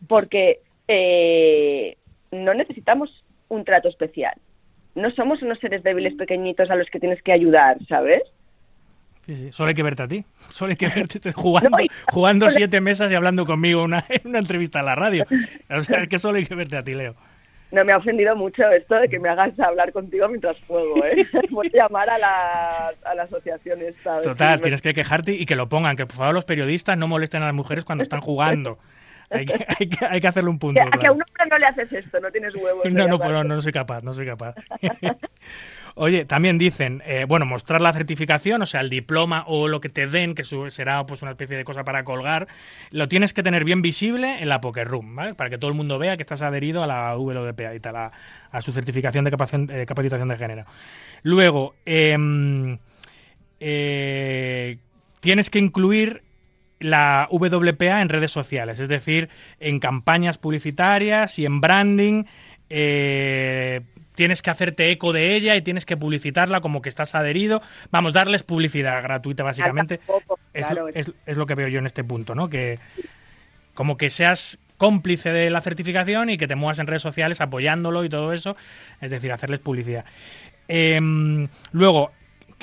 Porque eh, no necesitamos un trato especial. No somos unos seres débiles pequeñitos a los que tienes que ayudar, ¿sabes? Sí, sí. Solo hay que verte a ti. [laughs] Solo hay que verte [laughs] jugando, No, y- jugando siete mesas y hablando conmigo una, [laughs] en una entrevista en la radio. O sea, es que solo hay que verte a ti, Leo. No me ha ofendido mucho esto de que me hagas hablar contigo mientras juego, ¿eh? Voy a llamar a la, a la asociación esta. a Total, tienes que quejarte y que lo pongan. Que por favor los periodistas no molesten a las mujeres cuando están jugando. Hay que, hay que, hay que hacerle un punto. Que, a que a claro. un hombre no le haces esto, no tienes huevos. No, no, llamarlo. no, no soy capaz, no soy capaz. [laughs] Oye, también dicen, eh, bueno, mostrar la certificación, o sea, el diploma o lo que te den, que su- será pues una especie de cosa para colgar, lo tienes que tener bien visible en la Poker Room, ¿vale? Para que todo el mundo vea que estás adherido a la WDPA y tal, a, a su certificación de eh, capacitación de género. Luego, em, eh, tienes que incluir la WPA en redes sociales, es decir, en campañas publicitarias y en branding. eh, tienes que hacerte eco de ella y tienes que publicitarla como que estás adherido. Vamos, darles publicidad gratuita, básicamente. Claro, es lo que veo yo en este punto, ¿no? Que como que seas cómplice de la certificación y que te muevas en redes sociales apoyándolo y todo eso, es decir, hacerles publicidad. Em, luego,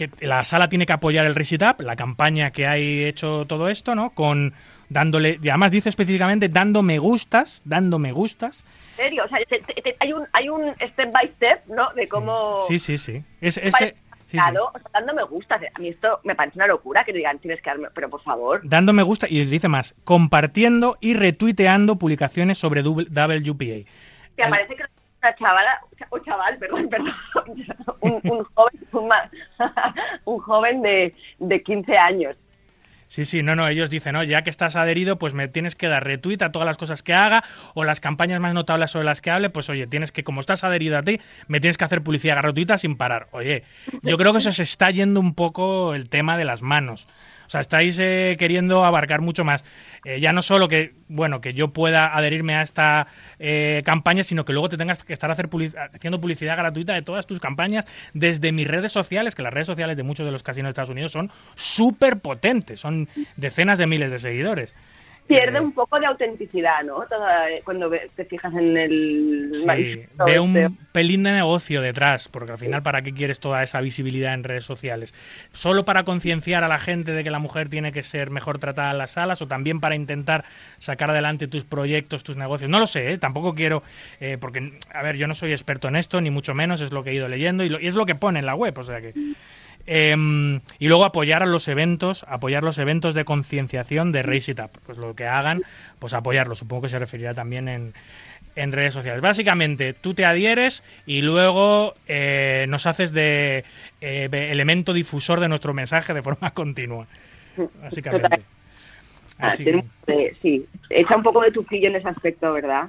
que la sala tiene que apoyar el Race It Up, la campaña que hay hecho todo esto, ¿no? Con dándole, y además dice específicamente dando me gustas, dando me gustas. En serio, o sea, te- te- te- hay, un, hay un step by step, ¿no? De cómo... Sí, sí, sí. Es, ese, Vale, sí, sí. Claro, o sea, dando me gusta. A mí esto me parece una locura que digan, tienes que darme... Pero por favor, Dando me gusta y dice más, compartiendo y retuiteando publicaciones sobre WPA. que El- parece que una chavala, o chaval, perdón, [laughs] perdón, un, un joven, un, [laughs] un joven de, de 15 años. Sí, sí, no, no, ellos dicen, no, ya que estás adherido, pues me tienes que dar retweet a todas las cosas que haga o las campañas más notables sobre las que hable, pues oye, tienes que, como estás adherido a ti, me tienes que hacer publicidad gratuita sin parar. Oye, yo creo que se os está yendo un poco el tema de las manos. O sea, estáis eh, queriendo abarcar mucho más. Eh, ya no solo que, bueno, que yo pueda adherirme a esta eh, campaña, sino que luego te tengas que estar hacer haciendo publicidad gratuita de todas tus campañas desde mis redes sociales, que las redes sociales de muchos de los casinos de Estados Unidos son súper potentes, son decenas de miles de seguidores. Pierde Eh, un poco de autenticidad, ¿no? Toda- cuando ve- te fijas en el... Sí, manifiesto veo un este. pelín de negocio detrás, porque al final, ¿para qué quieres toda esa visibilidad en redes sociales? ¿Solo para concienciar a la gente de que la mujer tiene que ser mejor tratada en las salas o también para intentar sacar adelante tus proyectos, tus negocios? No lo sé, ¿eh? tampoco quiero, eh, porque, a ver, yo no soy experto en esto, ni mucho menos, es lo que he ido leyendo y, lo- y es lo que pone en la web, o sea que... Em, y luego apoyar a los eventos, apoyar los eventos de concienciación de Race It Up. Pues lo que hagan, pues apoyarlo. Supongo que se referirá también en, en redes sociales. Básicamente, tú te adhieres y luego eh, nos haces de eh, de elemento difusor de nuestro mensaje de forma [laughs] continua. Básicamente. Ah, Así que- sí, echa un poco de tufillo en ese aspecto, ¿verdad?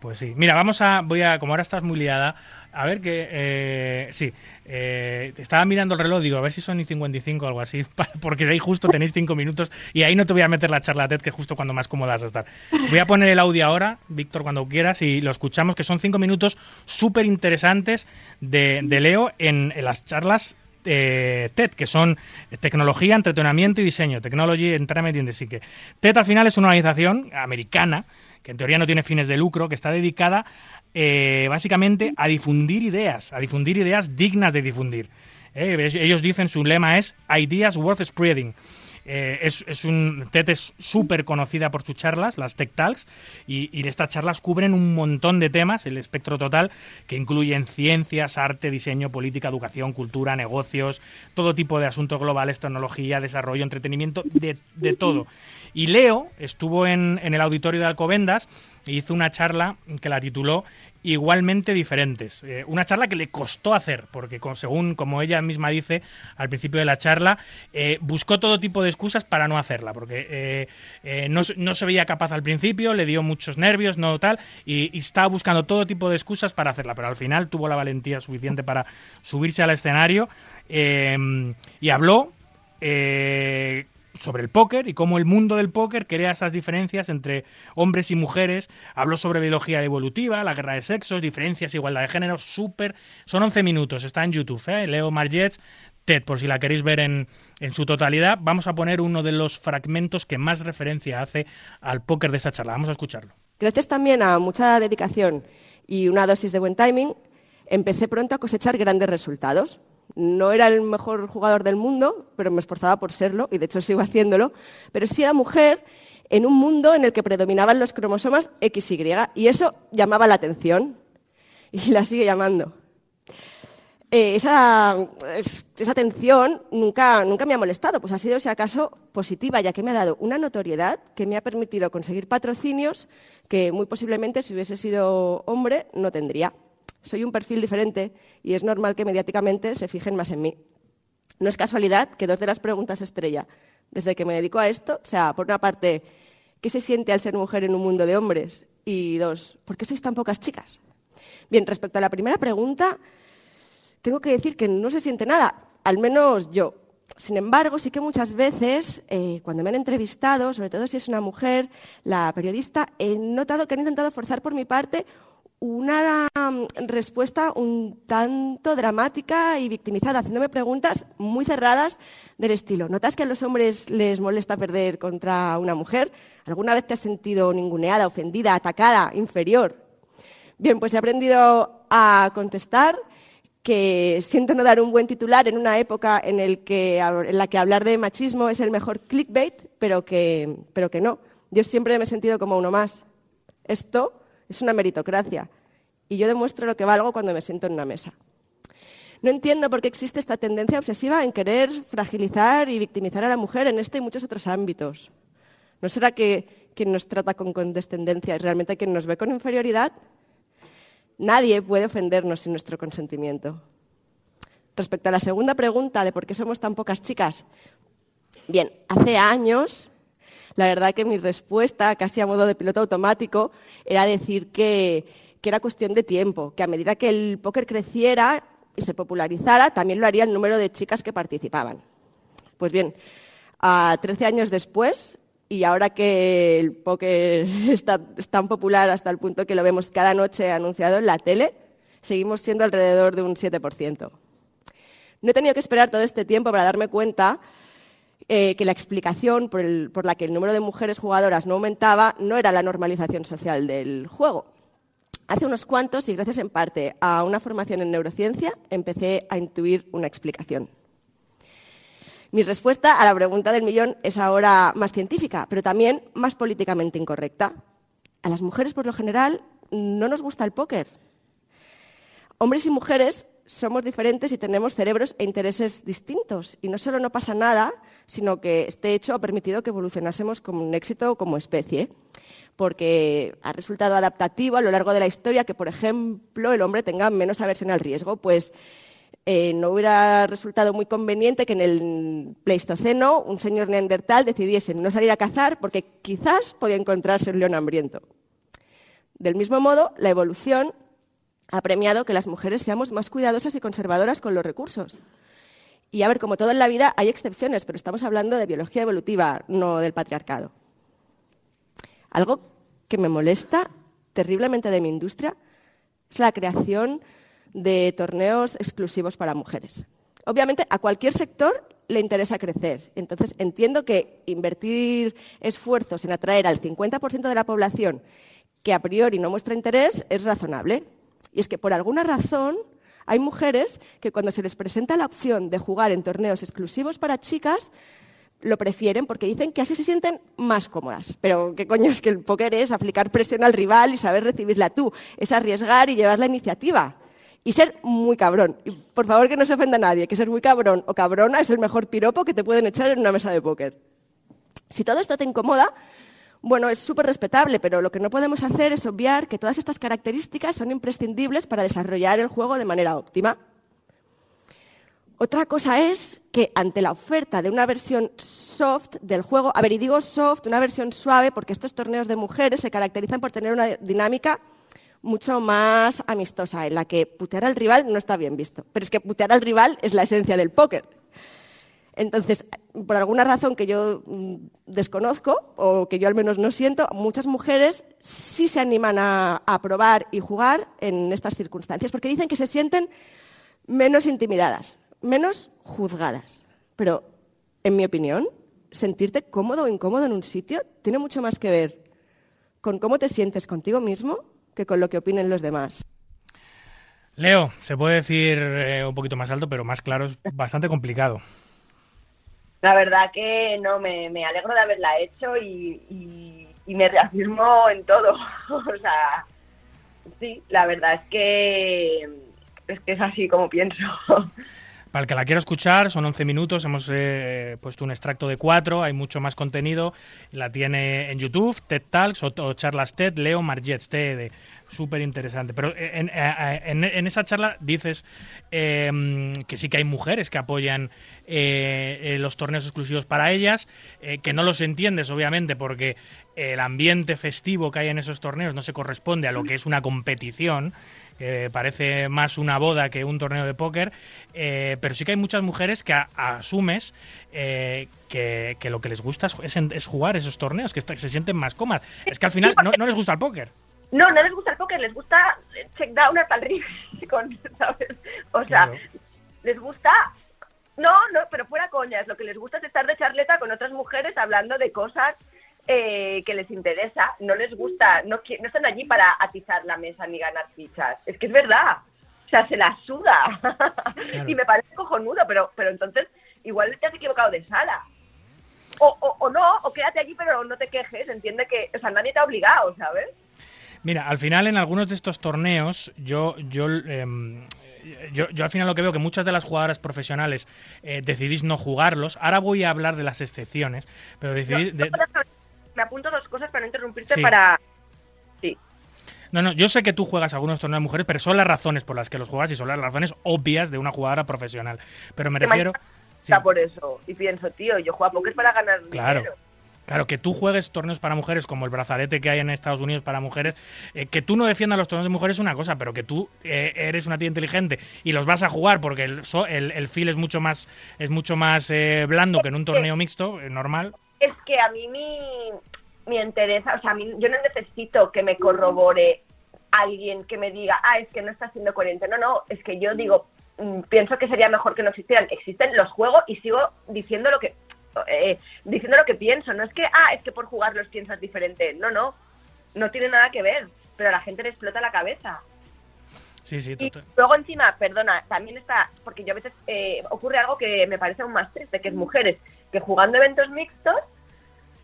Pues sí. Mira, vamos a. Voy a. Como ahora estás muy liada. A ver que. Eh, sí. Eh, estaba mirando el reloj, digo, a ver si son y 55 o algo así. [laughs] Porque ahí justo tenéis 5 minutos. Y ahí no te voy a meter la charla TED, que justo cuando más cómoda vas estar. Voy a poner el audio ahora, Víctor, cuando quieras, y lo escuchamos, que son 5 minutos súper interesantes de, de Leo en, las charlas eh, TED, que son tecnología, entretenimiento y diseño. Technology, Entertainment and Design. TED al final es una organización americana que en teoría no tiene fines de lucro, que está dedicada eh, básicamente a difundir ideas, a difundir ideas dignas de difundir. Eh, ellos dicen, su lema es Ideas Worth Spreading. Eh, es, es un TED es súper conocida por sus charlas, las Tech Talks, y, y estas charlas cubren un montón de temas, el espectro total, que incluyen ciencias, arte, diseño, política, educación, cultura, negocios, todo tipo de asuntos globales, tecnología, desarrollo, entretenimiento, de, de todo. Y Leo estuvo en, en el auditorio de Alcobendas e hizo una charla que la tituló igualmente diferentes. Eh, una charla que le costó hacer, porque con- según como ella misma dice al principio de la charla, eh, buscó todo tipo de excusas para no hacerla, porque eh, no, no se veía capaz al principio, le dio muchos nervios, no tal, y, y estaba buscando todo tipo de excusas para hacerla, pero al final tuvo la valentía suficiente para subirse al escenario y habló sobre el póker y cómo el mundo del póker crea esas diferencias entre hombres y mujeres. Habló sobre biología evolutiva, la guerra de sexos, diferencias, igualdad de género, súper... Son 11 minutos, está en YouTube, ¿eh? Leo Margets, TED, por si la queréis ver en, en su totalidad. Vamos a poner uno de los fragmentos que más referencia hace al póker de esa charla. Vamos a escucharlo. Gracias también a mucha dedicación y una dosis de buen timing, empecé pronto a cosechar grandes resultados. No era el mejor jugador del mundo, pero me esforzaba por serlo, y de hecho sigo haciéndolo, pero sí era mujer en un mundo en el que predominaban los cromosomas XY, y eso llamaba la atención, y la sigue llamando. Eh, esa, es- esa atención nunca, nunca me ha molestado, pues ha sido, si acaso, positiva, ya que me ha dado una notoriedad que me ha permitido conseguir patrocinios que muy posiblemente, si hubiese sido hombre, no tendría. Soy un perfil diferente y es normal que mediáticamente se fijen más en mí. No es casualidad que dos de las preguntas estrella desde que me dedico a esto sea, por una parte, ¿qué se siente al ser mujer en un mundo de hombres? Y dos, ¿por qué sois tan pocas chicas? Bien, respecto a la primera pregunta, tengo que decir que no se siente nada, al menos yo. Sin embargo, sí que muchas veces, eh, cuando me han entrevistado, sobre todo si es una mujer, la periodista, he notado que han intentado forzar por mi parte una mm, respuesta un tanto dramática y victimizada, haciéndome preguntas muy cerradas del estilo. ¿Notas que a los hombres les molesta perder contra una mujer? ¿Alguna vez te has sentido ninguneada, ofendida, atacada, inferior? Bien, pues he aprendido a contestar que siento no dar un buen titular en una época en, en la que hablar de machismo es el mejor clickbait, pero que, pero que no. Yo siempre me he sentido como uno más. Esto es una meritocracia y yo demuestro lo que valgo cuando me siento en una mesa. No entiendo por qué existe esta tendencia obsesiva en querer fragilizar y victimizar a la mujer en este y muchos otros ámbitos. ¿No será que quien nos trata con condescendencia es realmente quien nos ve con inferioridad? Nadie puede ofendernos sin nuestro consentimiento. Respecto a la segunda pregunta de por qué somos tan pocas chicas, bien, hace años, la verdad que mi respuesta, casi a modo de piloto automático, era decir que, era cuestión de tiempo, que a medida que el póker creciera y se popularizara, también lo haría el número de chicas que participaban. Pues bien, a 13 años después, y ahora que el póker [laughs] está, es tan popular hasta el punto que lo vemos cada noche anunciado en la tele, seguimos siendo alrededor de un 7%. No he tenido que esperar todo este tiempo para darme cuenta eh, que la explicación por, la que el número de mujeres jugadoras no aumentaba no era la normalización social del juego. Hace unos cuantos, y gracias en parte a una formación en neurociencia, empecé a intuir una explicación. Mi respuesta a la pregunta del millón es ahora más científica, pero también más políticamente incorrecta. A las mujeres, por lo general, no nos gusta el póker. Hombres y mujeres somos diferentes y tenemos cerebros e intereses distintos. Y no solo no pasa nada, sino que este hecho ha permitido que evolucionásemos como un éxito como especie. Porque ha resultado adaptativo a lo largo de la historia que, por ejemplo, el hombre tenga menos aversión al riesgo, pues eh, no hubiera resultado muy conveniente que en el Pleistoceno un señor neandertal decidiese no salir a cazar porque quizás podía encontrarse un león hambriento. Del mismo modo, la evolución ha premiado que las mujeres seamos más cuidadosas y conservadoras con los recursos. Y a ver, como todo en la vida, hay excepciones, pero estamos hablando de biología evolutiva, no del patriarcado. Algo que me molesta terriblemente de mi industria es la creación de torneos exclusivos para mujeres. Obviamente, a cualquier sector le interesa crecer. Entonces, entiendo que invertir esfuerzos en atraer al 50% de la población que a priori no muestra interés es razonable. Y es que por alguna razón hay mujeres que cuando se les presenta la opción de jugar en torneos exclusivos para chicas, lo prefieren porque dicen que así se sienten más cómodas. Pero qué coño es que el póker es aplicar presión al rival y saber recibirla tú, es arriesgar y llevar la iniciativa. Y ser muy cabrón. Por favor que no se ofenda a nadie, que ser muy cabrón o cabrona es el mejor piropo que te pueden echar en una mesa de póker. Si todo esto te incomoda, bueno, es súper respetable, pero lo que no podemos hacer es obviar que todas estas características son imprescindibles para desarrollar el juego de manera óptima. Otra cosa es que ante la oferta de una versión soft del juego, a ver, y digo soft, una versión suave, porque estos torneos de mujeres se caracterizan por tener una dinámica mucho más amistosa, en la que putear al rival no está bien visto. Pero es que putear al rival es la esencia del póker. Entonces, por alguna razón que yo mm, desconozco, o que yo al menos no siento, muchas mujeres sí se animan a, probar y jugar en estas circunstancias, porque dicen que se sienten menos intimidadas, menos juzgadas. Pero, en mi opinión, sentirte cómodo o incómodo en un sitio tiene mucho más que ver con cómo te sientes contigo mismo que con lo que opinen los demás. Leo, se puede decir eh, un poquito más alto, pero más claro es bastante complicado. La verdad que no, me, me alegro de haberla hecho y, y, y me reafirmo en todo. [laughs] o sea, sí, la verdad es que es que es así como pienso. [laughs] Para el que la quiera escuchar, son 11 minutos, hemos eh, puesto un extracto de 4, hay mucho más contenido, la tiene en YouTube, TED Talks o, charlas TED, Leo Margets, TED, súper interesante. Pero eh, en, eh, en, en, esa charla dices eh, que sí que hay mujeres que apoyan eh, los torneos exclusivos para ellas, que no los entiendes obviamente porque el ambiente festivo que hay en esos torneos no se corresponde a lo que es una competición parece más una boda que un torneo de póker, eh, pero sí que hay muchas mujeres que asumes eh, que, que, lo que les gusta es, es, jugar esos torneos, que, se sienten más cómodas. Es que al final no, no, les gusta el póker. No, no les gusta el póker, les gusta check down hasta el [laughs] con, ¿sabes? O sea, claro. les gusta... No, no, pero fuera coñas, lo que les gusta es estar de charleta con otras mujeres hablando de cosas eh, que les interesa, no les gusta, no, no están allí para atizar la mesa ni ganar fichas. Es que es verdad. O sea, se la suda. [laughs] Claro. y me parece cojonudo, pero, pero entonces igual te has equivocado de sala. O, o, o, no, o quédate allí pero no te quejes, entiende que, o sea, nadie te ha obligado, ¿sabes? Mira, al final en algunos de estos torneos, yo, yo, eh, yo, yo, al final lo que veo que muchas de las jugadoras profesionales eh, decidís no jugarlos. Ahora voy a hablar de las excepciones, pero decidís... No, de me apunto dos cosas para no interrumpirte sí. para... Sí. No, no, yo sé que tú juegas algunos torneos de mujeres, pero son las razones por las que los juegas y son las razones obvias de una jugadora profesional. Pero me refiero... Sí. por eso. Y pienso, tío, yo juego a póker para ganar claro. dinero. Claro, que tú juegues torneos para mujeres como el brazalete que hay en Estados Unidos para mujeres, eh, que tú no defiendas los torneos de mujeres es una cosa, pero que tú eh, eres una tía inteligente y los vas a jugar porque el, el, el feel es mucho más es mucho más eh, blando que en un torneo mixto, eh, normal. Es que a mí mi, mi interés, o sea, a mí, yo no necesito que me corrobore alguien que me diga, ah, es que no está siendo coherente. No, no, es que yo digo, mm, pienso que sería mejor que no existieran. Existen, los juegos y sigo diciendo lo que eh, diciendo lo que pienso. No es que, ah, es que por jugarlos piensas diferente. No, no, no tiene nada que ver. Pero a la gente le explota la cabeza. Sí, sí, y luego encima, perdona, también está, porque yo a veces eh, ocurre algo que me parece aún más triste, que es mujeres que jugando eventos mixtos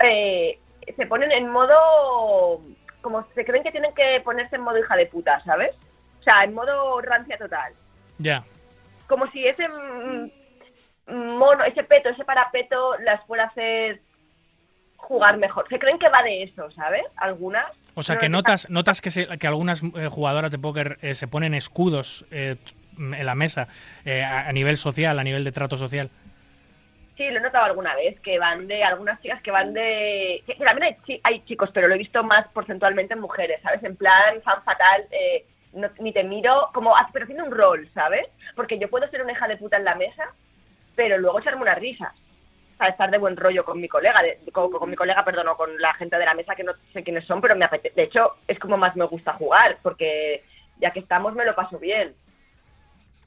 eh, se ponen en modo, como se creen que tienen que ponerse en modo hija de puta, ¿sabes? O sea, en modo rancia total. Ya. Yeah. Como si ese mono, ese peto, ese parapeto las a hacer jugar mejor. Se creen que va de eso, ¿sabes? Algunas. O sea, que notas, notas que, se, que algunas eh, jugadoras de póker eh, se ponen escudos eh, en la mesa eh, a, a nivel social, a nivel de trato social. Sí, lo he notado alguna vez, que van de algunas chicas que van de... Que, que también hay, chi- hay chicos, pero lo he visto más porcentualmente en mujeres, ¿sabes? En plan, fan fatal, eh, no- ni te miro, como, pero haciendo un rol, ¿sabes? Porque yo puedo ser una hija de puta en la mesa, pero luego echarme unas risas. Para estar de buen rollo con mi colega, de- con, mi colega, perdón, o con la gente de la mesa que no sé quiénes son, pero me apetece. De hecho, es como más me gusta jugar, porque ya que estamos me lo paso bien.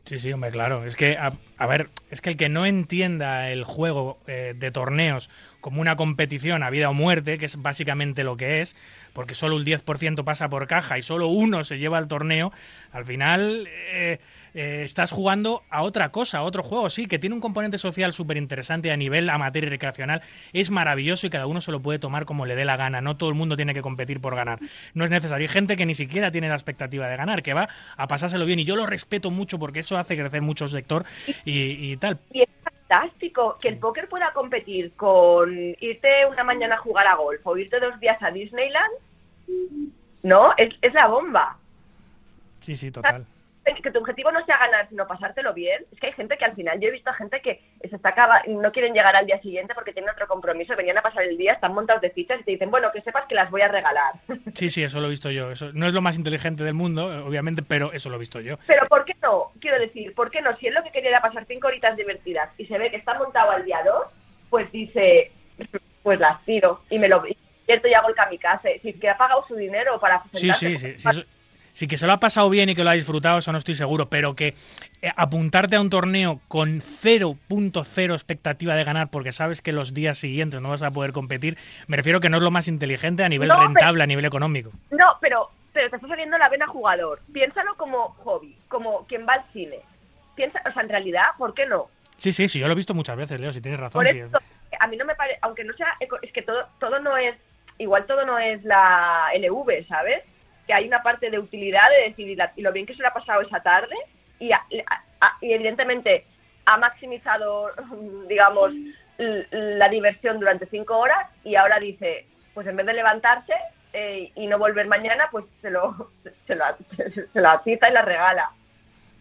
Sí, sí, hombre, claro. Es que, a, a ver, es que el que no entienda el juego eh, de torneos como una competición a vida o muerte, que es básicamente lo que es, porque solo un 10% pasa por caja y solo uno se lleva al torneo, al final eh, eh, estás jugando a otra cosa, a otro juego, sí, que tiene un componente social súper interesante a nivel amateur y recreacional, es maravilloso y cada uno se lo puede tomar como le dé la gana, no todo el mundo tiene que competir por ganar, no es necesario, hay gente que ni siquiera tiene la expectativa de ganar, que va a pasárselo bien. Y yo lo respeto mucho porque eso hace crecer mucho el sector y, tal. Fantástico que el póker pueda competir con irte una mañana a jugar a golf o irte dos días a Disneyland. No, es, es la bomba. Sí, sí, total. Que tu objetivo no sea ganar, sino pasártelo bien. Es que hay gente que al final, yo he visto gente que se está acaba, no quieren llegar al día siguiente porque tienen otro compromiso, venían a pasar el día, están montados de fichas y te dicen, bueno, que sepas que las voy a regalar. [laughs] Sí, sí, eso lo he visto yo. Eso no es lo más inteligente del mundo, eh, obviamente, pero eso lo he visto yo. Pero ¿por qué no? Quiero decir, ¿por qué no? Si él lo que quería era pasar cinco horitas divertidas y se ve que está montado al día dos, pues dice, pues las tiro y me lo y hago el kamikaze. Si es que ha pagado su dinero para Sí, sí, sí. sí, eso- sí que se lo ha pasado bien y que lo ha disfrutado, eso no estoy seguro, pero que eh, apuntarte a un torneo con 0.0 expectativa de ganar porque sabes que los días siguientes no vas a poder competir, me refiero que no es lo más inteligente a nivel No, rentable, a nivel económico. No, pero, pero te está saliendo la vena jugador. Piénsalo como hobby, como quien va al cine. Piensa, o sea, en realidad, ¿por qué no? Sí, sí, sí, yo lo he visto muchas veces, Leo, si tienes razón. Por sí. a mí no me parece, aunque no sea, es que todo, todo no es, igual todo no es la LV, ¿sabes? Que hay una parte de utilidad de decir, y, la- lo bien que se le ha pasado esa tarde, y, a- y evidentemente ha maximizado, [laughs] digamos, la diversión durante cinco horas, y ahora dice, pues en vez de levantarse eh, y no volver mañana, pues se lo, se [laughs] se lo [laughs] atiza y la regala.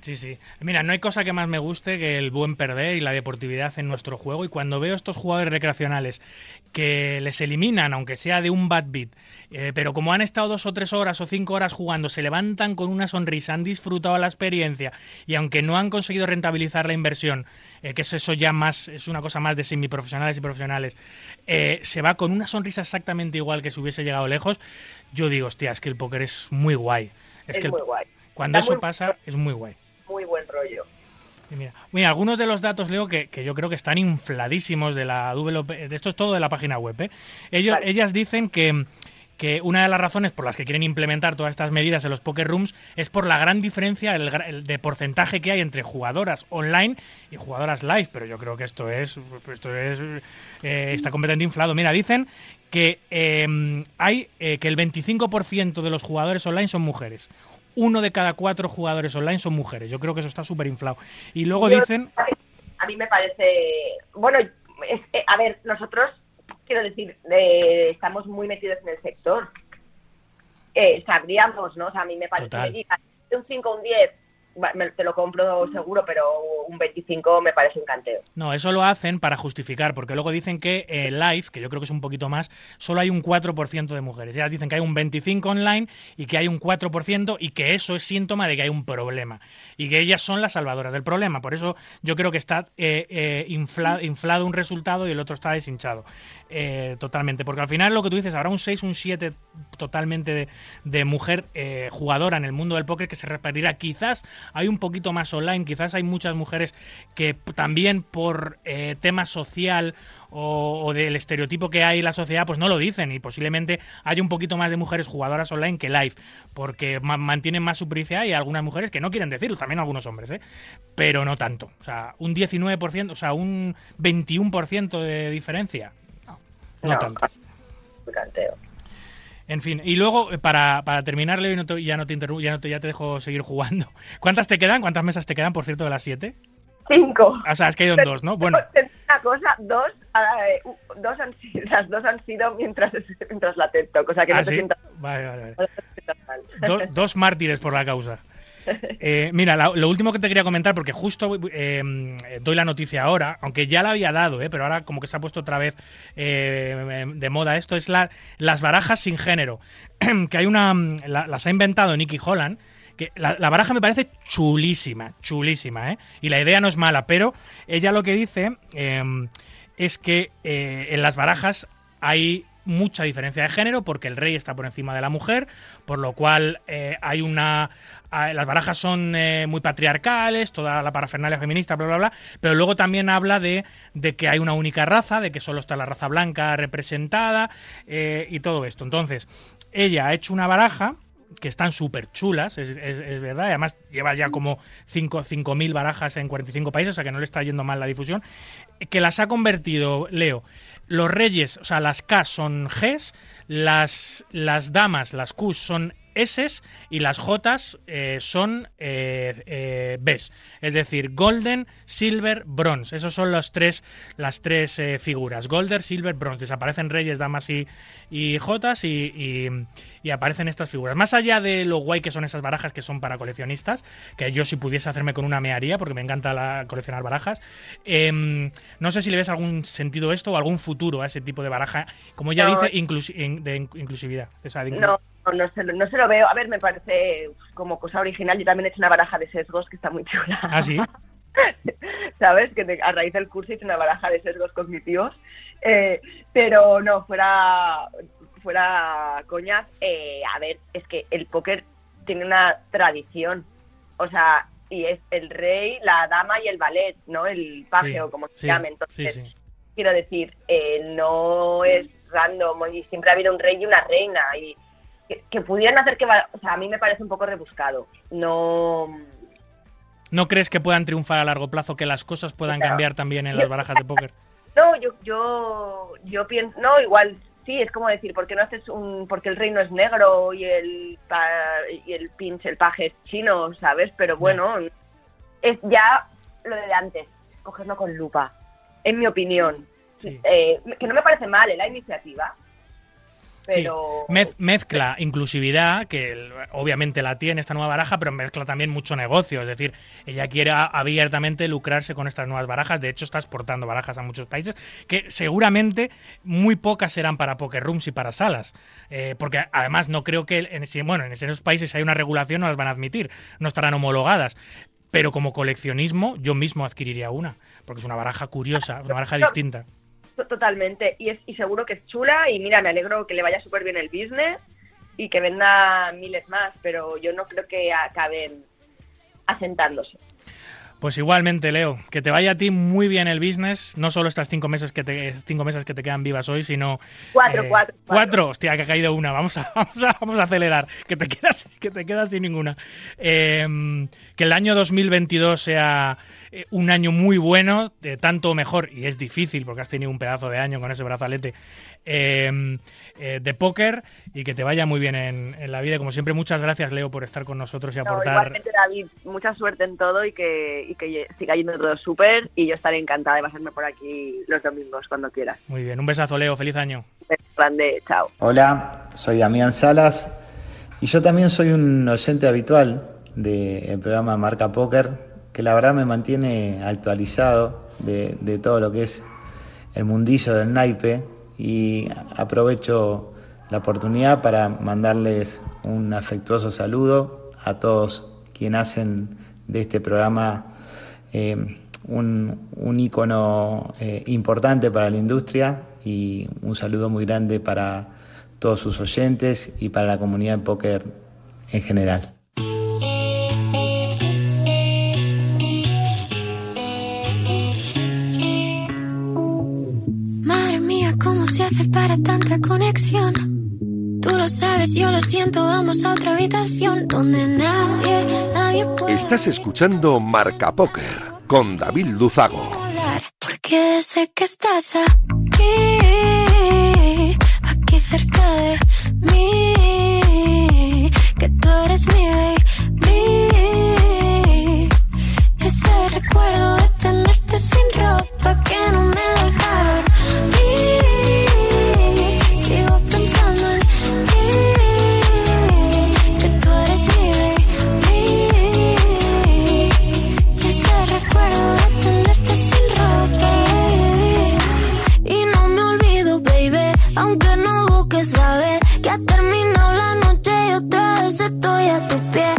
Sí, sí. Mira, no hay cosa que más me guste que el buen perder y la deportividad en nuestro juego. Y cuando veo estos jugadores recreacionales que les eliminan, aunque sea de un bad beat, eh, pero como han estado dos o tres horas o cinco horas jugando, se levantan con una sonrisa, han disfrutado la experiencia y aunque no han conseguido rentabilizar la inversión, eh, que es eso ya más, es una cosa más de semiprofesionales y profesionales, eh, se va con una sonrisa exactamente igual que si hubiese llegado lejos, yo digo, hostia, es que el póker es muy guay. Es, Es que el- muy guay. cuando Está eso muy- pasa, es muy guay. Muy buen rollo. Mira, mira, algunos de los datos, Leo, que, que yo creo que están infladísimos de la WP, de esto es todo de la página web. ¿eh? Ellos, Vale. Ellas dicen que, que una de las razones por las que quieren implementar todas estas medidas en los poker rooms es por la gran diferencia el de porcentaje que hay entre jugadoras online y jugadoras live. Pero yo creo que esto es, esto es eh, está completamente inflado. Mira, dicen que eh, hay eh, que el 25% de los jugadores online son mujeres. Uno de cada cuatro jugadores online son mujeres. Yo creo que eso está súper inflado. Y luego Yo- dicen A mí me parece. Bueno, es- a ver, nosotros, quiero decir, eh, estamos muy metidos en el sector. Eh, sabríamos, ¿no? O sea, a mí me parece. Que Un 5 un 10, va, te lo compro seguro, pero un 25 me parece un canteo. No, eso lo hacen para justificar, porque luego dicen que eh, live, que yo creo que es un poquito más, solo hay un 4% de mujeres. Ellas dicen que hay un 25% online y que hay un 4% y que eso es síntoma de que hay un problema. Y que ellas son las salvadoras del problema. Por eso yo creo que está eh, eh, infla- inflado un resultado y el otro está deshinchado. Eh, totalmente. Porque al final lo que tú dices, habrá un 6, un 7 totalmente de, de mujer jugadora en el mundo del póker que se repartirá. Quizás hay un poquito más online, quizás hay muchas mujeres que también por eh, tema social o, o del estereotipo que hay en la sociedad, pues no lo dicen y posiblemente haya un poquito más de mujeres jugadoras online que live, porque ma- mantienen más su privacidad y algunas mujeres que no quieren decirlo, también algunos hombres, ¿eh? pero no tanto. O sea, un 19%, o sea, un 21% de diferencia. No, no No. tanto. [laughs] Canteo. En fin, y luego, eh, para, para terminar, Leo, y no te- ya no te interrumpo, ya, no te, ya te dejo seguir jugando. [laughs] ¿Cuántas te quedan? ¿Cuántas mesas te quedan, por cierto, de las siete? Cinco. O sea, has caído en dos, ¿no? Bueno, Te Una cosa, dos, eh, u- dos han sido, [laughs] las dos han sido mientras, mientras la TED o sea que no ¿ah, te sí? sientas Vale, vale, vale. [laughs] no te. Do- dos mártires por la causa. Eh, mira, lo último que te quería comentar, porque justo eh, doy la noticia ahora, aunque ya la había dado, eh, pero ahora como que se ha puesto otra vez de moda esto, es la, las barajas sin género. [clears throat] que hay una. la- las ha inventado Nicky Holland. Que la, la baraja me parece chulísima, chulísima, ¿eh? Y la idea no es mala, pero ella lo que dice es que en las barajas hay mucha diferencia de género porque el rey está por encima de la mujer, por lo cual eh, hay una... ah, Las barajas son eh, muy patriarcales, toda la parafernalia feminista, bla, bla, bla, pero luego también habla de, de que hay una única raza, de que solo está la raza blanca representada eh, y todo esto. Entonces, ella ha hecho una baraja que están súper chulas, es, verdad, además lleva ya como 5.000 barajas en 45 países, o sea que no le está yendo mal la difusión, que las ha convertido, Leo, los reyes, o sea, las K son Gs, las, las damas, las Q son S y las J eh, son eh, eh, Bs. Es decir, Golden, Silver, Bronze. Esos son los tres, las tres eh, figuras. Golden, Silver, Bronze. Desaparecen reyes, damas y, y Jotas y, y- y aparecen estas figuras. Más allá de lo guay que son esas barajas que son para coleccionistas, que yo si pudiese hacerme con una me haría porque me encanta la- coleccionar barajas. em, no sé si le ves algún sentido esto o algún futuro a ese tipo de baraja, como ella No. dice, inclusi- de in- inclusividad. O sea, de inclu- No, no, se, lo- no se lo veo. A ver, me parece como cosa original. Yo también he hecho una baraja de sesgos que está muy chula. ¿Ah, sí? [laughs] ¿Sabes? Que a raíz del curso hice una baraja de sesgos cognitivos. Eh, pero no, fuera, fuera coñas. eh, a ver, es que el póker tiene una tradición. O sea, y es el rey, la dama y el ballet, ¿no? El paje Sí, o como se sí, llame. sí, Entonces, sí. quiero decir, eh, no es random y siempre ha habido un rey y una reina y que, que pudieran hacer que, o sea, a mí me parece un poco rebuscado. No, ¿No crees que puedan triunfar a largo plazo, que las cosas puedan cambiar también en las barajas de [laughs] póker? no, yo, yo, yo pienso, no, igual sí, es como decir, ¿por qué no haces un, porque el reino es negro y el pa- y el pinche, el paje es chino, ¿sabes? Pero bueno, es ya lo de antes, cogerlo con lupa, en mi opinión. Sí. Eh, que no me parece mal eh, la iniciativa, pero Sí. Mez- mezcla inclusividad, que obviamente la tiene esta nueva baraja, pero mezcla también mucho negocio. Es decir, ella quiere abiertamente lucrarse con estas nuevas barajas. De hecho, está exportando barajas a muchos países, que seguramente muy pocas serán para poker rooms y para salas. Eh, porque además no creo que, en, si- bueno, en esos países hay una regulación, no las van a admitir, no estarán homologadas. Pero como coleccionismo, yo mismo adquiriría una, porque es una baraja curiosa, una baraja distinta. To- Totalmente, y, es, y seguro que es chula y mira, me alegro que le vaya súper bien el business y que venda miles más, pero yo no creo que acaben asentándose. Pues igualmente, Leo, que te vaya a ti muy bien el business, no solo estas cinco meses que te, cinco meses que te quedan vivas hoy, sino Cuatro, eh, cuatro, cuatro. cuatro. hostia, que ha caído una, vamos a, [laughs] vamos a, vamos a acelerar, que te quedas, que te quedas sin ninguna. Eh, que el año 2022 sea eh, un año muy bueno, de tanto mejor, y es difícil porque has tenido un pedazo de año con ese brazalete eh, eh, de póker, y que te vaya muy bien en, en la vida. Y Como siempre, muchas gracias, Leo, por estar con nosotros y No, aportar. igualmente, David, mucha suerte en todo y que, y que siga yendo todo súper y yo estaré encantada de pasarme por aquí los domingos cuando quieras. Muy bien, un besazo, Leo, feliz año. Grande, chao. Hola, soy Damián Salas y yo también soy un oyente habitual del programa Marca Póker, que la verdad me mantiene actualizado de, todo lo que es el mundillo del naipe y aprovecho la oportunidad para mandarles un afectuoso saludo a todos quienes hacen de este programa eh, un, un ícono eh, importante para la industria y un saludo muy grande para todos sus oyentes y para la comunidad de póker en general. Para tanta conexión? Tú lo sabes, yo lo siento, vamos a otra habitación donde nadie, nadie puede Estás escuchando Marca Póker con David Luzago. Porque sé que estás aquí, aquí cerca de mí, que tú eres mi baby. Ese recuerdo de tenerte sin ropa que no me la noche y otra vez estoy a tus pies.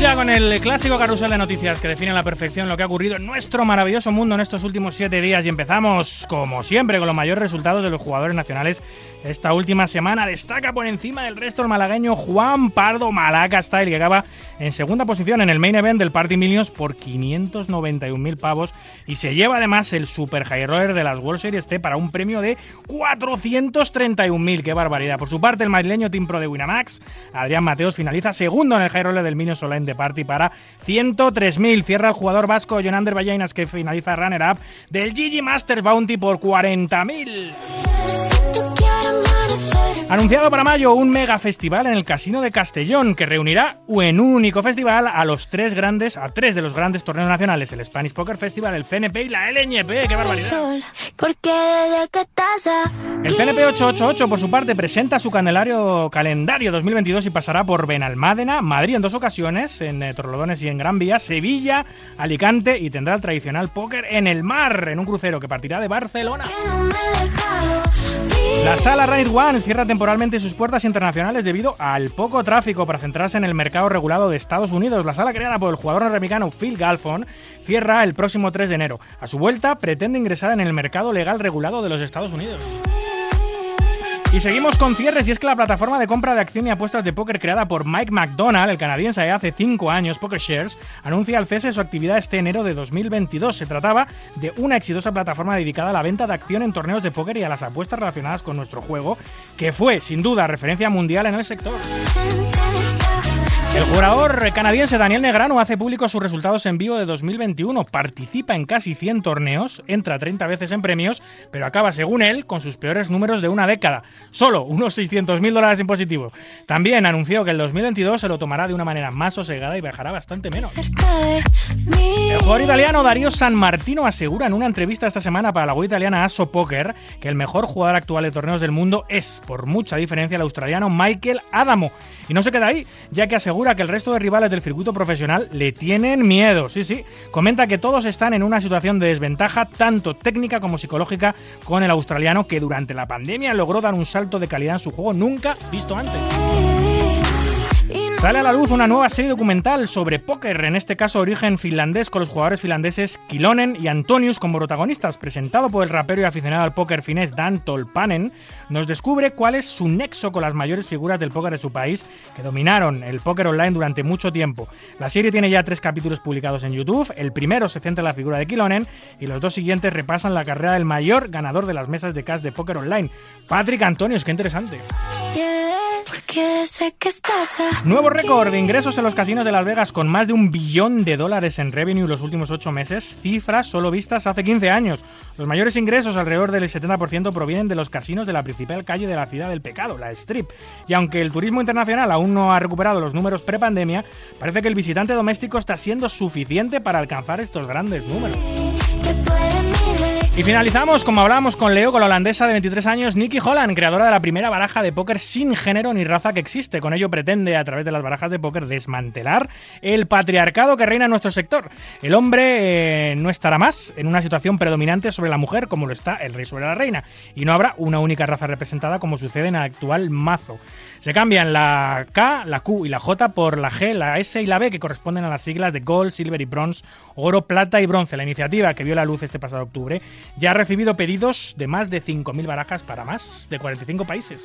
Ya con el clásico carrusel de noticias que define a la perfección lo que ha ocurrido en nuestro maravilloso mundo en estos últimos siete días y empezamos, como siempre, con los mayores resultados de los jugadores nacionales esta última semana. Destaca por encima del resto el malagueño Juan Pardo Malaca Style, que acaba en segunda posición en el main event del Party Millions por 591.000 pavos y se lleva además el Super High Roller de las World Series T para un premio de 431.000. ¡Qué barbaridad! Por su parte, el madrileño Team Pro de Winamax, Adrián Mateos, finaliza segundo en el High Roller del Minions Online de Party para 103.000. Cierra el jugador vasco Jonander Ballainas, que finaliza runner-up del GG Masters Bounty por 40.000. Anunciado para mayo un mega festival en el Casino de Castellón que reunirá en un único festival a los tres grandes, a tres de los grandes torneos nacionales, el Spanish Poker Festival, el CNP y la LNP. ¡Qué barbaridad! El CNP 888, por su parte, presenta su calendario, calendario 2022 y pasará por Benalmádena, Madrid en dos ocasiones, en eh, Torrelodones y en Gran Vía, Sevilla, Alicante y tendrá el tradicional póker en el mar, en un crucero que partirá de Barcelona. que no me. La sala Raid One cierra temporalmente sus puertas internacionales debido al poco tráfico para centrarse en el mercado regulado de Estados Unidos. La sala creada por el jugador norteamericano Phil Galfond cierra el próximo 3 de enero. A su vuelta pretende ingresar en el mercado legal regulado de los Estados Unidos. Y seguimos con cierres y es que la plataforma de compra de acción y apuestas de póker creada por Mike McDonald, el canadiense de hace 5 años, PokerShares, anuncia el cese de su actividad este enero de 2022. Se trataba de una exitosa plataforma dedicada a la venta de acción en torneos de póker y a las apuestas relacionadas con nuestro juego, que fue, sin duda, referencia mundial en el sector. El jugador canadiense Daniel Negrano hace público sus resultados en vivo de 2021. Participa en casi 100 torneos, entra 30 veces en premios, pero acaba, según él, con sus peores números de una década. Solo unos 600.000 dólares en positivo. También anunció que el 2022 se lo tomará de una manera más sosegada y bajará bastante menos. El jugador italiano Dario San Martino asegura en una entrevista esta semana para la web italiana Aso Poker que el mejor jugador actual de torneos del mundo es, por mucha diferencia, el australiano Michael Adamo. Y no se queda ahí, ya que asegura que el resto de rivales del circuito profesional le tienen miedo. Sí, sí. Comenta que todos están en una situación de desventaja, tanto técnica como psicológica, con el australiano que durante la pandemia logró dar un salto de calidad en su juego nunca visto antes. Sale a la luz una nueva serie documental sobre póker, en este caso origen finlandés, con los jugadores finlandeses Kilonen y Antonius como protagonistas. Presentado por el rapero y aficionado al póker finés Dan Tolpanen, nos descubre cuál es su nexo con las mayores figuras del póker de su país, que dominaron el póker online durante mucho tiempo. La serie tiene ya tres capítulos publicados en YouTube. El primero se centra en la figura de Kilonen y los dos siguientes repasan la carrera del mayor ganador de las mesas de cash de póker online, Patrick Antonius. ¡Qué interesante! Porque sé que estás aquí. Nuevo récord de ingresos en los casinos de Las Vegas con más de un billón de dólares en revenue los últimos ocho meses, cifras solo vistas hace 15 años. Los mayores ingresos, alrededor del 70%, provienen de los casinos de la principal calle de la ciudad del pecado, la Strip. Y aunque el turismo internacional aún no ha recuperado los números prepandemia, parece que el visitante doméstico está siendo suficiente para alcanzar estos grandes números. Que tú eres mi rey. Y finalizamos, como hablábamos con Leo, con la holandesa de 23 años, Nikki Holland, creadora de la primera baraja de póker sin género ni raza que existe. Con ello pretende, a través de las barajas de póker, desmantelar el patriarcado que reina en nuestro sector. El hombre eh, no estará más en una situación predominante sobre la mujer como lo está el rey sobre la reina. Y no habrá una única raza representada como sucede en el actual mazo. Se cambian la K, la Q y la J por la G, la S y la B, que corresponden a las siglas de Gold, Silver y Bronze, Oro, Plata y Bronce. La iniciativa, que vio la luz este pasado octubre, ya ha recibido pedidos de más de 5.000 barajas para más de 45 países.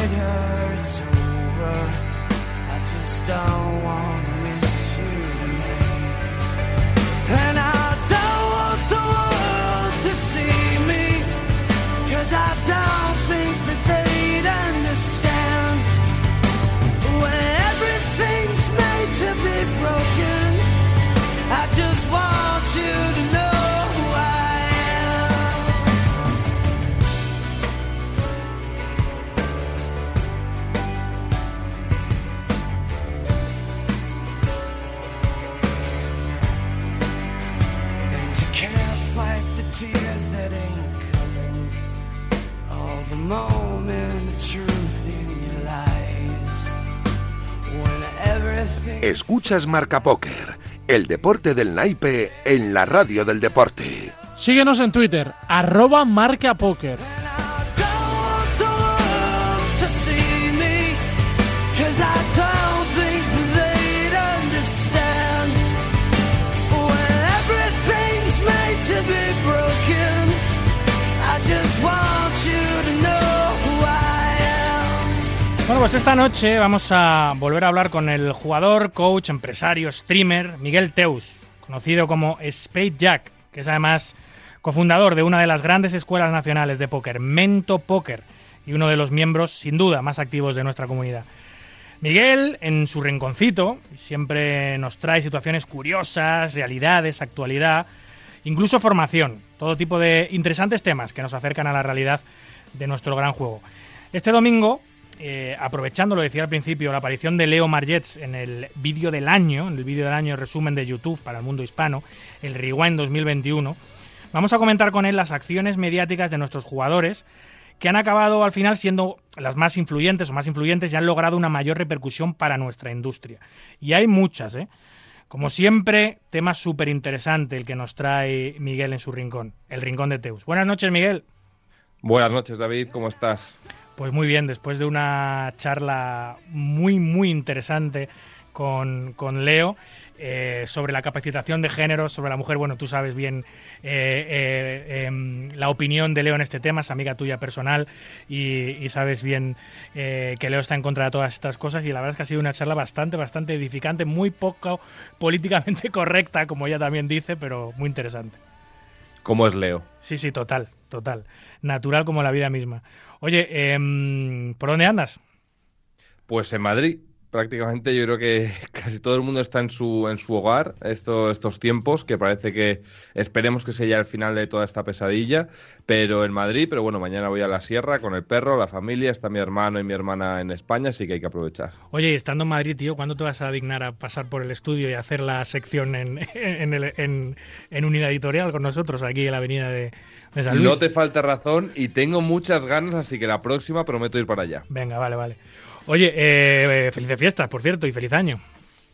don't want Escuchas Marca Póker, el deporte del naipe en la radio del deporte. Síguenos en Twitter, arroba marcapóker. don't Bueno, pues esta noche vamos a volver a hablar con el jugador, coach, empresario, streamer Miguel Teus, conocido como Spade Jack, que es además cofundador de una de las grandes escuelas nacionales de póker, Mento Póker, y uno de los miembros, sin duda, más activos de nuestra comunidad. Miguel, en su rinconcito, siempre nos trae situaciones curiosas, realidades, actualidad, incluso formación, todo tipo de interesantes temas que nos acercan a la realidad de nuestro gran juego. Este domingo, eh, aprovechando, lo decía al principio, la aparición de Leo Margets en el vídeo del año, en el vídeo del año resumen de YouTube para el mundo hispano, el Rewind 2021, vamos a comentar con él las acciones mediáticas de nuestros jugadores que han acabado al final siendo las más influyentes o más influyentes y han logrado una mayor repercusión para nuestra industria. Y hay muchas, ¿eh? Como siempre, tema súper interesante el que nos trae Miguel en su rincón, el rincón de Teus. Buenas noches, Miguel. Buenas noches, David, ¿cómo estás? Pues muy bien, después de una charla muy, muy interesante con, con Leo eh, sobre la capacitación de géneros, sobre la mujer, bueno, tú sabes bien eh, eh, em, la opinión de Leo en este tema, es amiga tuya personal y, y sabes bien eh, que Leo está en contra de todas estas cosas y la verdad es que ha sido una charla bastante, bastante edificante, muy poco políticamente [laughs] correcta, como ella también dice, pero muy interesante. ¿Cómo es Leo? Sí, sí, total, total. Natural como la vida misma. Oye, em, ¿por dónde andas? Pues en Madrid, prácticamente yo creo que [laughs] casi todo el mundo está en su, en su hogar estos, estos tiempos, que parece que esperemos que sea ya el final de toda esta pesadilla, pero en Madrid, pero bueno, mañana voy a la sierra con el perro, la familia, está mi hermano y mi hermana en España, así que hay que aprovechar. Oye, y estando en Madrid, tío, ¿cuándo te vas a dignar a pasar por el estudio y hacer la sección en, [laughs] en, el- en- en unidad editorial con nosotros aquí en la avenida de, de San Luis? No te falta razón y tengo muchas ganas, así que la próxima prometo ir para allá. Venga, vale, vale. Oye, eh, felices fiestas, por cierto, y feliz año.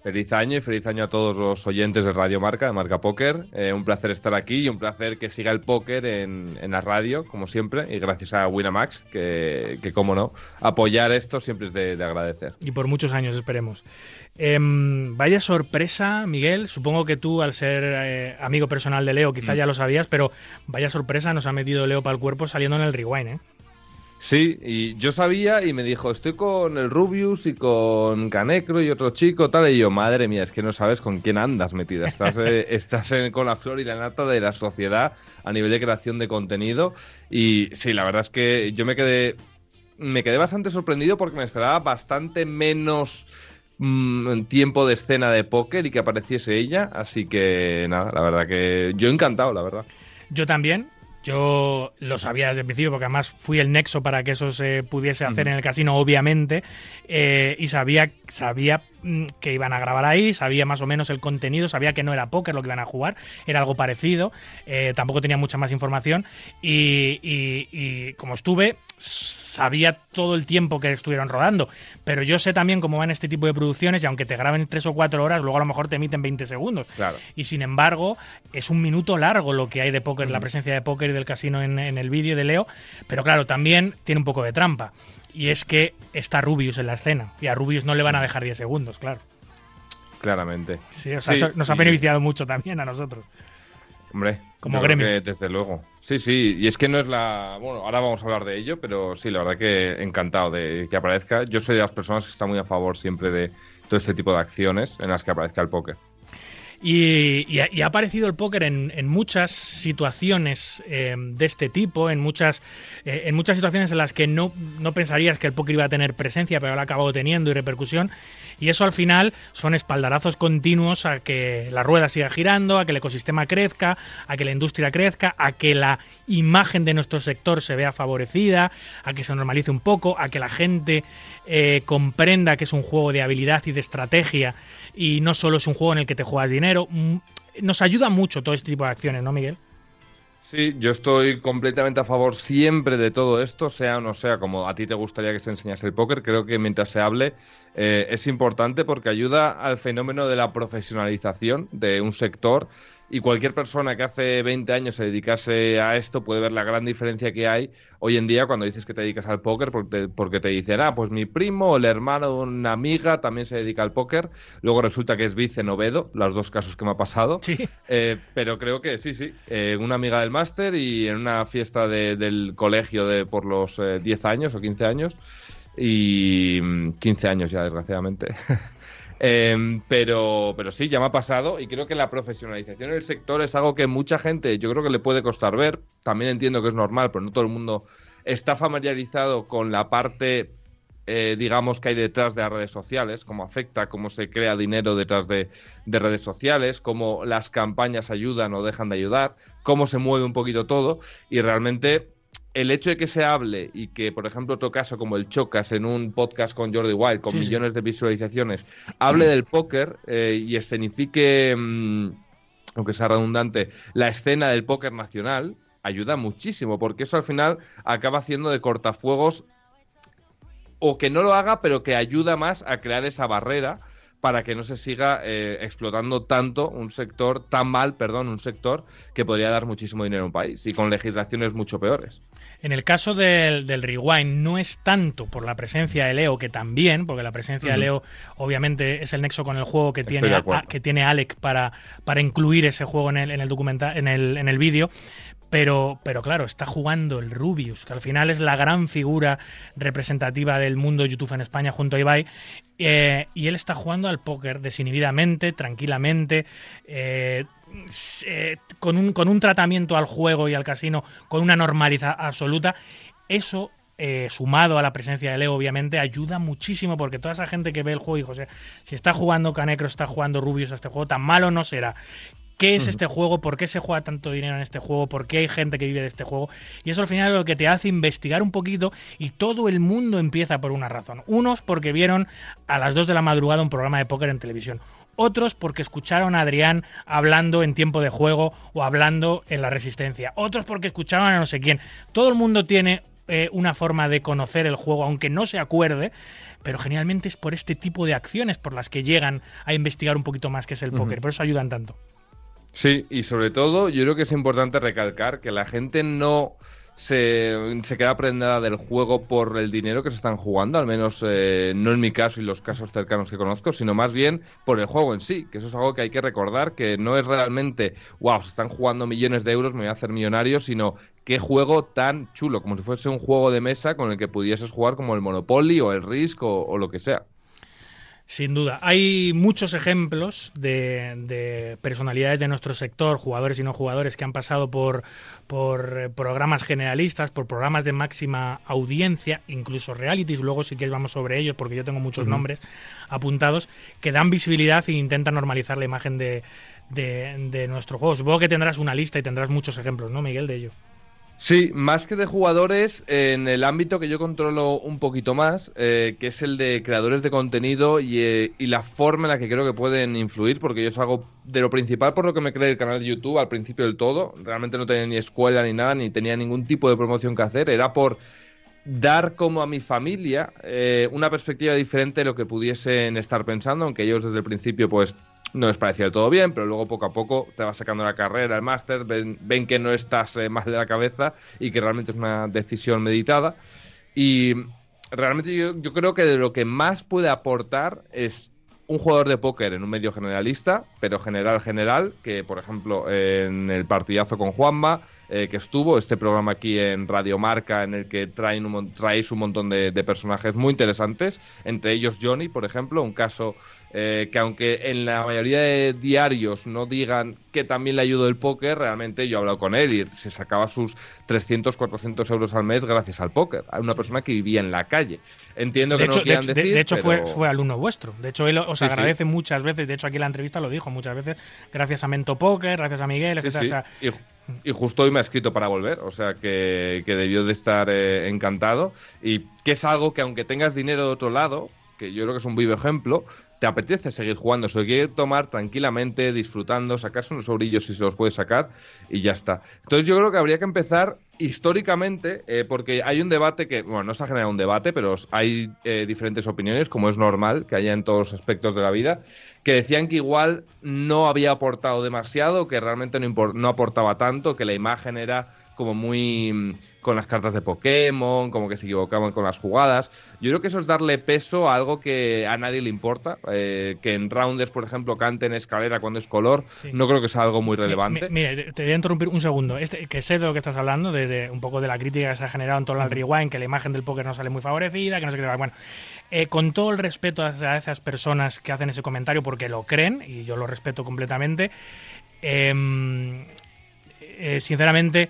Feliz año y feliz año a todos los oyentes de Radio Marca, de Marca Póker. Eh, un placer estar aquí y un placer que siga el póker en, en la radio, como siempre. Y gracias a Winamax, que, que como no, apoyar esto siempre es de, de agradecer. Y por muchos años, esperemos. Em, vaya sorpresa, Miguel. Supongo que tú, al ser eh, amigo personal de Leo, quizá Mm. ya lo sabías, pero vaya sorpresa nos ha metido Leo para el cuerpo saliendo en el rewind, ¿eh? Sí, y yo sabía y me dijo, estoy con el Rubius y con Canecro y otro chico, tal. Y yo, madre mía, es que no sabes con quién andas metida. Estás, eh, [laughs] estás en- con la flor y la nata de la sociedad a nivel de creación de contenido. Y sí, la verdad es que yo me quedé, me quedé bastante sorprendido porque me esperaba bastante menos mm, tiempo de escena de póker y que apareciese ella. Así que nada, la verdad que yo encantado, la verdad. Yo también. Yo lo sabía desde el principio porque además fui el nexo para que eso se pudiese hacer en el casino, obviamente. eh, y sabía, sabía mm, que iban a grabar ahí, sabía más o menos el contenido, sabía que no era póker lo que iban a jugar, era algo parecido. eh, tampoco tenía mucha más información. Y, y- y como estuve, sabía todo el tiempo que estuvieron rodando. Pero yo sé también cómo van este tipo de producciones y aunque te graben tres o cuatro horas, luego a lo mejor te emiten 20 segundos. Claro. Y sin embargo, es un minuto largo lo que hay de póker, la presencia de póker y del casino en, en el vídeo de Leo. Pero claro, también tiene un poco de trampa. Y es que está Rubius en la escena. Y a Rubius no le van a dejar 10 segundos, claro. Claramente. Sí, o sea, Sí, nos ha y- beneficiado mucho también a nosotros. Hombre, Como gremio. desde luego. Sí, sí, y es que no es la. Bueno, ahora vamos a hablar de ello, pero sí, la verdad que encantado de que aparezca. Yo soy de las personas que está muy a favor siempre de todo este tipo de acciones en las que aparezca el póker. Y, y ha, aparecido el póker en, en muchas situaciones eh, de este tipo, en muchas, eh, en muchas situaciones en las que no, no pensarías que el póker iba a tener presencia, pero lo ha acabado teniendo y repercusión. Y eso al final son espaldarazos continuos a que la rueda siga girando, a que el ecosistema crezca, a que la industria crezca, a que la imagen de nuestro sector se vea favorecida, a que se normalice un poco, a que la gente eh, comprenda que es un juego de habilidad y de estrategia y no solo es un juego en el que te juegas dinero. Mm, Nos ayuda mucho todo este tipo de acciones, ¿no, Miguel? Sí, yo estoy completamente a favor siempre de todo esto, sea o no sea como a ti te gustaría que se enseñase el póker. Creo que mientras se hable eh, es importante porque ayuda al fenómeno de la profesionalización de un sector y cualquier persona que hace 20 años se dedicase a esto puede ver la gran diferencia que hay hoy en día cuando dices que te dedicas al póker porque te, porque te dicen, ah, pues mi primo o el hermano de una amiga también se dedica al póker. Luego resulta que es vice novedo, los dos casos que me ha pasado. Sí. Eh, pero creo que sí, sí. Eh, una amiga del máster y en una fiesta de- del colegio de por los eh, 10 años o 15 años. Y mm, 15 años ya, desgraciadamente. [laughs] Em, pero, pero sí, ya me ha pasado y creo que la profesionalización del sector es algo que mucha gente yo creo que le puede costar ver. También entiendo que es normal, pero no todo el mundo está familiarizado con la parte, eh, digamos, que hay detrás de las redes sociales, cómo afecta, cómo se crea dinero detrás de, de redes sociales, cómo las campañas ayudan o dejan de ayudar, cómo se mueve un poquito todo y realmente el hecho de que se hable y que, por ejemplo, otro caso como el Chocas en un podcast con Jordi Wild, con Sí, sí. millones de visualizaciones, hable del póker eh, y escenifique, mm, aunque sea redundante, la escena del póker nacional, ayuda muchísimo, porque eso al final acaba haciendo de cortafuegos o que no lo haga, pero que ayuda más a crear esa barrera para que no se siga eh, explotando tanto un sector, tan mal, perdón, un sector que podría dar muchísimo dinero a un país y con legislaciones mucho peores. En el caso del, del Rewind no es tanto por la presencia de Leo, que también, porque la presencia de. Leo obviamente es el nexo con el juego que Estoy tiene, a- que tiene Alec para, para incluir ese juego en el, en el documental, en el, en el vídeo. Pero, pero claro, está jugando el Rubius, que al final es la gran figura representativa del mundo de YouTube en España junto a Ibai. eh, y él está jugando al póker desinhibidamente, tranquilamente, eh, eh, con, un, con un tratamiento al juego y al casino, con una normalidad absoluta. Eso, eh, sumado a la presencia de Leo, obviamente, ayuda muchísimo porque toda esa gente que ve el juego y José, si está jugando Canecro, está jugando Rubius a este juego, tan malo no será. ¿Qué es este juego? ¿Por qué se juega tanto dinero en este juego? ¿Por qué hay gente que vive de este juego? Y eso al final es lo que te hace investigar un poquito y todo el mundo empieza por una razón. Unos porque vieron a las 2 de la madrugada un programa de póker en televisión. Otros porque escucharon a Adrián hablando en tiempo de juego o hablando en la resistencia. Otros porque escuchaban a no sé quién. Todo el mundo tiene eh, una forma de conocer el juego, aunque no se acuerde, pero generalmente es por este tipo de acciones por las que llegan a investigar un poquito más qué es el Ujú. póker. Por eso ayudan tanto. Sí, y sobre todo yo creo que es importante recalcar que la gente no se, se queda prendada del juego por el dinero que se están jugando, al menos eh, no en mi caso y los casos cercanos que conozco, sino más bien por el juego en sí, que eso es algo que hay que recordar, que no es realmente, wow, se están jugando millones de euros, me voy a hacer millonario, sino qué juego tan chulo, como si fuese un juego de mesa con el que pudieses jugar como el Monopoly o el Risk o, o lo que sea. Sin duda. Hay muchos ejemplos de, de personalidades de nuestro sector, jugadores y no jugadores, que han pasado por, por eh, programas generalistas, por programas de máxima audiencia, incluso realities. Luego, si quieres, vamos sobre ellos, porque yo tengo muchos nombres apuntados, que dan visibilidad e intentan normalizar la imagen de, de, de nuestro juego. Supongo que tendrás una lista y tendrás muchos ejemplos, ¿no, Miguel, de ello? Sí, más que de jugadores, en el ámbito que yo controlo un poquito más, eh, que es el de creadores de contenido y, eh, la forma en la que creo que pueden influir, porque yo es algo de lo principal por lo que me creé el canal de YouTube al principio del todo. Realmente no tenía ni escuela ni nada, ni tenía ningún tipo de promoción que hacer. Era por dar como a mi familia eh, una perspectiva diferente de lo que pudiesen estar pensando, aunque ellos desde el principio pues no les parecía del todo bien, pero luego poco a poco te vas sacando la carrera, el máster, ven, ven que no estás eh, mal de la cabeza y que realmente es una decisión meditada. Y realmente yo, yo creo que de lo que más puede aportar es un jugador de póker en un medio generalista, pero general general, que por ejemplo en el partidazo con Juanma, eh, que estuvo, este programa aquí en Radio Marca, en el que traen un, traéis un montón de, de personajes muy interesantes, entre ellos Johnny, por ejemplo, un caso eh, que aunque en la mayoría de diarios no digan que también le ayudó el póker, realmente yo he hablado con él y se sacaba sus 300, 400 euros al mes gracias al póker, a una persona que vivía en la calle. Entiendo De que hecho, no quieran de- decir, de hecho fue, pero- fue alumno vuestro. De hecho, él os Sí, sí. agradece muchas veces. De hecho, aquí en la entrevista lo dijo muchas veces. Gracias a Mento Poker, gracias a Miguel, Sí, etcétera. sí. O sea, Y, y justo hoy me ha escrito para volver, o sea que, que debió de estar eh, encantado. Y que es algo que aunque tengas dinero de otro lado, que yo creo que es un vivo ejemplo, te apetece seguir jugando, se lo quieres tomar tranquilamente, disfrutando, sacarse unos sobrillos si se los puedes sacar y ya está. Entonces yo creo que habría que empezar históricamente, eh, porque hay un debate que, bueno, no se ha generado un debate, pero hay eh, diferentes opiniones, como es normal que haya en todos los aspectos de la vida, que decían que igual no había aportado demasiado, que realmente no, no aportaba tanto, que la imagen era como muy mm, con las cartas de Pokémon, como que se equivocaban con las jugadas. Yo creo que eso es darle peso a algo que a nadie le importa, eh, que en Rounders, por ejemplo, canten escalera cuando es color, Sí. no creo que sea algo muy relevante. Mi- Mira, te voy a interrumpir un segundo. Este, que sé de lo que estás hablando, de, de un poco de la crítica que se ha generado en torno al rewind, que la imagen del póker no sale muy favorecida, que no sé qué. Bueno, eh, con todo el respeto a a esas personas que hacen ese comentario porque lo creen, y yo lo respeto completamente, em, eh, sinceramente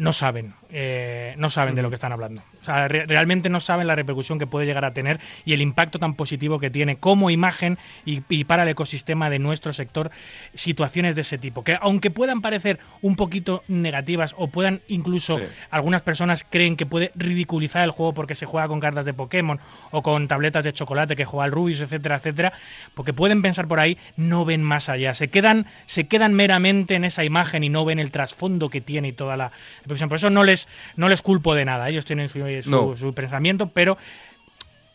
no saben, eh, no saben de lo que están hablando. O sea, re- realmente no saben la repercusión que puede llegar a tener y el impacto tan positivo que tiene como imagen y, y para el ecosistema de nuestro sector situaciones de ese tipo. Que aunque puedan parecer un poquito negativas o puedan incluso Sí. algunas personas creen que puede ridiculizar el juego porque se juega con cartas de Pokémon o con tabletas de chocolate que juega el Rubius, etcétera, etcétera, porque pueden pensar por ahí, no ven más allá, se quedan, se quedan meramente en esa imagen y no ven el trasfondo que tiene y toda la repercusión. Por eso no les, no les culpo de nada, ellos tienen su, su- No. su pensamiento, pero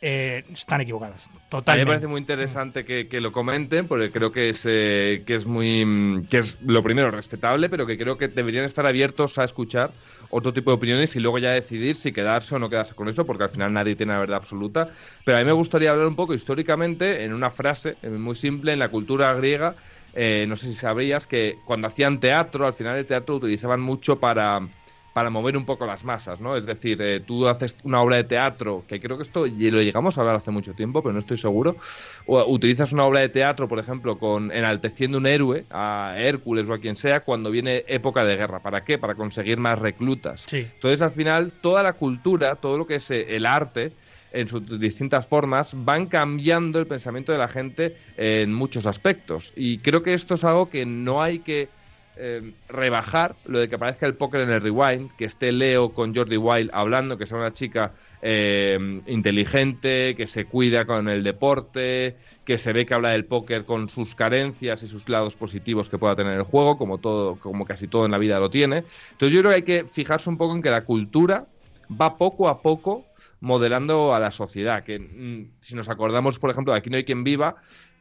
eh, están equivocados. A mí me Totalmente. parece muy interesante que, que lo comenten, porque creo que es, eh, que es muy. mm, que es lo primero respetable, pero que creo que deberían estar abiertos a escuchar otro tipo de opiniones y luego ya decidir si quedarse o no quedarse con eso, porque al final nadie tiene la verdad absoluta. Pero a mí me gustaría hablar un poco históricamente, en una frase eh, muy simple, en la cultura griega. eh, no sé si sabrías que cuando hacían teatro, al final el teatro lo utilizaban mucho para para mover un poco las masas, ¿no? Es decir, eh, tú haces una obra de teatro, que creo que esto lo llegamos a hablar hace mucho tiempo, pero no estoy seguro, o utilizas una obra de teatro, por ejemplo, con enalteciendo un héroe, a Hércules o a quien sea, cuando viene época de guerra. ¿Para qué? Para conseguir más reclutas. Sí. Entonces, al final, toda la cultura, todo lo que es eh, el arte, en sus distintas formas, van cambiando el pensamiento de la gente en muchos aspectos. Y creo que esto es algo que no hay que eh, rebajar, lo de que aparezca el póker en el rewind, que esté Leo con Jordi Wild hablando, que sea una chica eh, inteligente, que se cuida con el deporte, que se ve que habla del póker con sus carencias y sus lados positivos que pueda tener el juego, como todo, como casi todo en la vida lo tiene. Entonces yo creo que hay que fijarse un poco en que la cultura va poco a poco modelando a la sociedad. Que mm, si nos acordamos, por ejemplo, de Aquí no hay quien viva,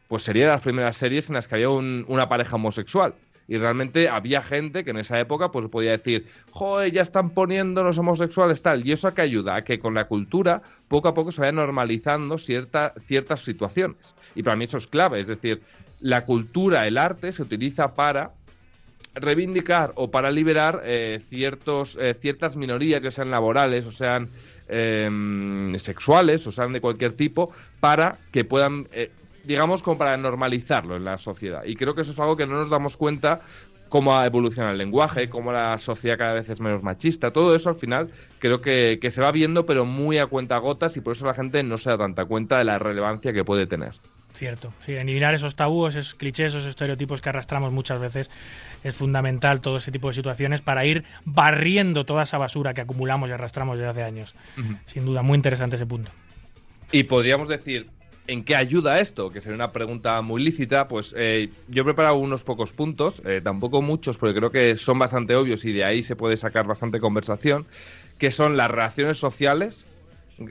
pues sería de las primeras series en las que había un- una pareja homosexual. Y realmente había gente que en esa época pues podía decir, joder, ya están poniendo los homosexuales tal. Y eso a que ayuda a que con la cultura poco a poco se vaya normalizando cierta, ciertas situaciones. Y para mí eso es clave. Es decir, la cultura, el arte se utiliza para reivindicar o para liberar eh, ciertos, eh, ciertas minorías, ya sean laborales o sean eh, sexuales o sean de cualquier tipo, para que puedan, eh, digamos, como para normalizarlo en la sociedad. Y creo que eso es algo que no nos damos cuenta cómo ha evolucionado el lenguaje, cómo la sociedad cada vez es menos machista, todo eso al final creo que, que se va viendo pero muy a cuenta gotas y por eso la gente no se da tanta cuenta de la relevancia que puede tener. Cierto, sí, eliminar esos tabúes, esos clichés, esos estereotipos que arrastramos muchas veces es fundamental todo ese tipo de situaciones para ir barriendo toda esa basura que acumulamos y arrastramos desde hace años. Sin duda, muy interesante ese punto. Y podríamos decir, ¿en qué ayuda esto? Que sería una pregunta muy lícita. Pues eh, yo he preparado unos pocos puntos, eh, tampoco muchos, porque creo que son bastante obvios y de ahí se puede sacar bastante conversación, que son las relaciones sociales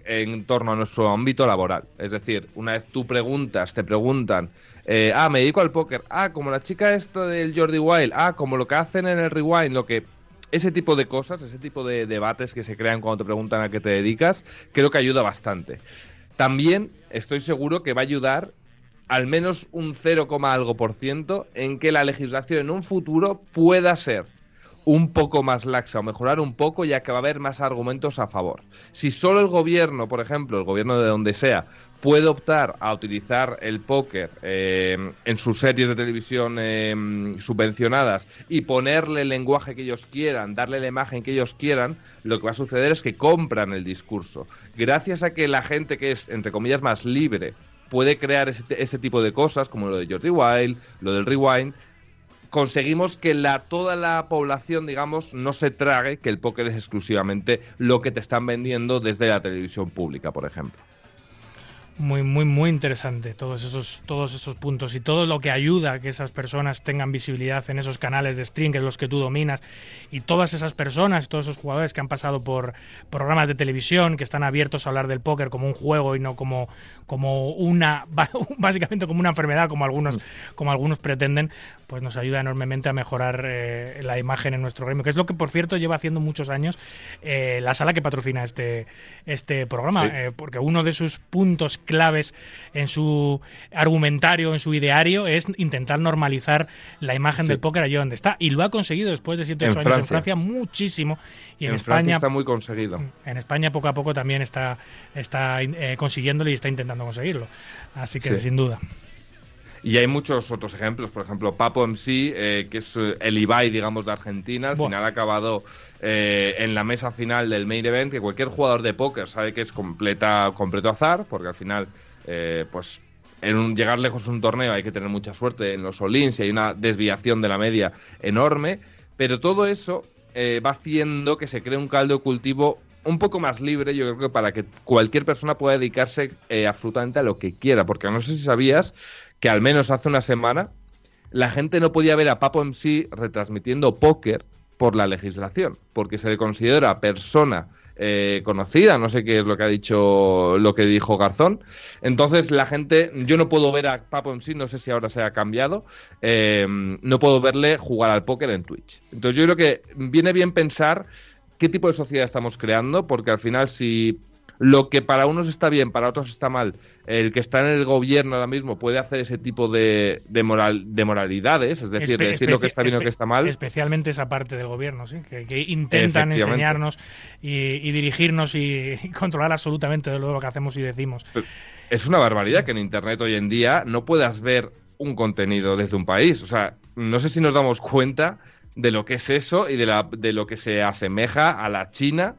en torno a nuestro ámbito laboral. Es decir, una vez tú preguntas, te preguntan, eh, ah, me dedico al póker, ah, como la chica esto del Jordi Wild, ah, como lo que hacen en el Rewind, lo que... Ese tipo de cosas, ese tipo de debates que se crean cuando te preguntan a qué te dedicas, creo que ayuda bastante. También estoy seguro que va a ayudar al menos un 0, algo por ciento en que la legislación en un futuro pueda ser un poco más laxa o mejorar un poco ya que va a haber más argumentos a favor. Si solo el gobierno, por ejemplo, el gobierno de donde sea, puede optar a utilizar el póker eh, en sus series de televisión eh, subvencionadas y ponerle el lenguaje que ellos quieran, darle la imagen que ellos quieran, lo que va a suceder es que compran el discurso. Gracias a que la gente que es, entre comillas, más libre puede crear ese, tipo de cosas, como lo de Jordi Wild, lo del Rewind, conseguimos que la, toda la población, digamos, no se trague que el póker es exclusivamente lo que te están vendiendo desde la televisión pública, por ejemplo. Muy, muy, muy interesante todos esos, todos esos puntos y todo lo que ayuda a que esas personas tengan visibilidad en esos canales de stream que es los que tú dominas y todas esas personas, todos esos jugadores que han pasado por programas de televisión, que están abiertos a hablar del póker como un juego y no como, como una, [laughs] básicamente como una enfermedad, como algunos, como algunos pretenden, pues nos ayuda enormemente a mejorar eh, la imagen en nuestro gremio, que es lo que por cierto lleva haciendo muchos años eh, la sala que patrocina este, este programa, Sí. eh, porque uno de sus puntos claves en su argumentario, en su ideario, es intentar normalizar la imagen Sí. del póker allí donde está. Y lo ha conseguido después de 7 En 8 años en Francia. Francia, muchísimo. Y en, en España Francia está muy conseguido. en España poco a poco también está, está eh, consiguiéndolo y está intentando conseguirlo. Así que Sí. sin duda. Y hay muchos otros ejemplos, por ejemplo, Papo MC, eh, que es eh, el Ibai, digamos, de Argentina, al final ha acabado eh, en la mesa final del main event, que cualquier jugador de póker sabe que es completa, completo azar, porque al final, eh, pues, en un, llegar lejos en un torneo hay que tener mucha suerte en los all-ins y hay una desviación de la media enorme, pero todo eso eh, va haciendo que se cree un caldo de cultivo un poco más libre, yo creo que para que cualquier persona pueda dedicarse eh, absolutamente a lo que quiera, porque no sé si sabías que al menos hace una semana la gente no podía ver a Papo MC retransmitiendo póker por la legislación, porque se le considera persona eh, conocida, no sé qué es lo que ha dicho, lo que dijo Garzón. Entonces la gente, yo no puedo ver a Papo MC, no sé si ahora se ha cambiado, eh, no puedo verle jugar al póker en Twitch. Entonces yo creo que viene bien pensar qué tipo de sociedad estamos creando, porque al final si lo que para unos está bien, para otros está mal, el que está en el gobierno ahora mismo puede hacer ese tipo de, de, moral, de moralidades, es decir, Espe- decir lo que está bien o espe- que está mal. Especialmente esa parte del gobierno, ¿sí? que, que intentan enseñarnos y, y dirigirnos y, y controlar absolutamente de lo que hacemos y decimos. Es una barbaridad que en Internet hoy en día no puedas ver un contenido desde un país. O sea, no sé si nos damos cuenta de lo que es eso y de, la, de lo que se asemeja a la China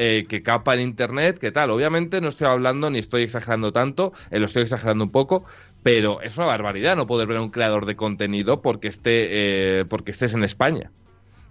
eh, que capa en Internet, que tal. Obviamente no estoy hablando ni estoy exagerando tanto, eh, lo estoy exagerando un poco, pero es una barbaridad no poder ver a un creador de contenido porque, esté, eh, porque estés en España.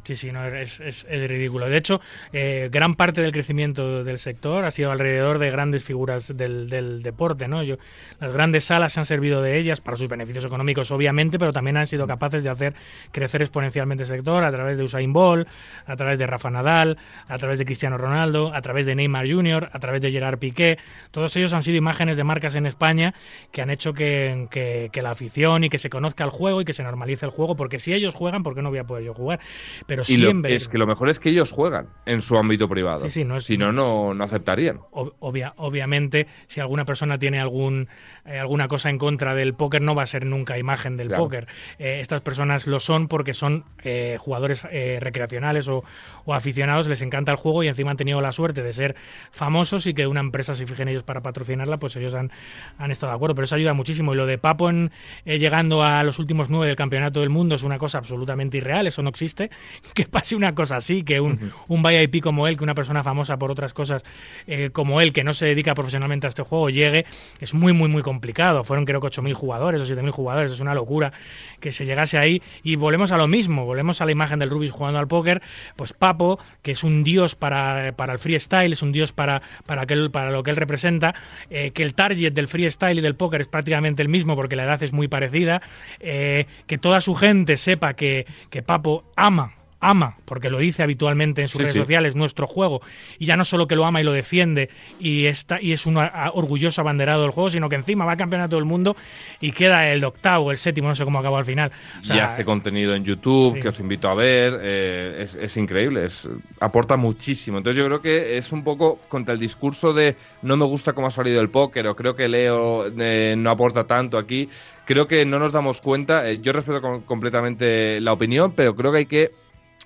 Sí, sí, no, es, es, es ridículo. De hecho, eh, gran parte del crecimiento del sector ha sido alrededor de grandes figuras del, del deporte. ¿no? Yo, las grandes salas se han servido de ellas para sus beneficios económicos, obviamente, pero también han sido capaces de hacer crecer exponencialmente el sector a través de Usain Bolt, a través de Rafa Nadal, a través de Cristiano Ronaldo, a través de Neymar Jr., a través de Gerard Piqué. Todos ellos han sido imágenes de marcas en España que han hecho que, que, que la afición y que se conozca el juego y que se normalice el juego, porque si ellos juegan, ¿por qué no voy a poder yo jugar? Pero y lo, siempre... es que lo mejor es que ellos juegan en su ámbito privado. Sí, sí, no es- si no, no, no aceptarían. Ob- obvia- obviamente, si alguna persona tiene algún eh, alguna cosa en contra del póker, no va a ser nunca imagen del Claro. póker. Eh, estas personas lo son porque son eh, jugadores eh, recreacionales o, o aficionados, les encanta el juego y encima han tenido la suerte de ser famosos y que una empresa se fije en ellos para patrocinarla, pues ellos han, han estado de acuerdo. Pero eso ayuda muchísimo. Y lo de Papo en, llegando a los últimos nueve del campeonato del mundo es una cosa absolutamente irreal, eso no existe. [laughs] Que pase una cosa así, que un, un VIP como él, que una persona famosa por otras cosas eh, como él, que no se dedica profesionalmente a este juego, llegue, es muy, muy, muy complicado. Fueron creo que 8.000 jugadores o 7.000 jugadores, es una locura que se llegase ahí. Y volvemos a lo mismo, volvemos a la imagen del Rubis jugando al póker, pues Papo, que es un dios para, para el freestyle, es un dios para, para, aquel, para lo que él representa, eh, que el target del freestyle y del póker es prácticamente el mismo porque la edad es muy parecida, eh, que toda su gente sepa que, que Papo ama ama, porque lo dice habitualmente en sus Sí, redes sí. sociales, nuestro juego, y ya no solo que lo ama y lo defiende y está y es un orgulloso abanderado del juego, sino que encima va al campeonato del mundo y queda el octavo, el séptimo, no sé cómo acabó al final. O sea, y hace contenido en YouTube sí. que os invito a ver. eh, es, es increíble, es, aporta muchísimo. Entonces yo creo que es un poco contra el discurso de no me gusta cómo ha salido el póker o creo que Leo eh, no aporta tanto aquí. Creo que no nos damos cuenta. eh, yo respeto com- completamente la opinión, pero creo que hay que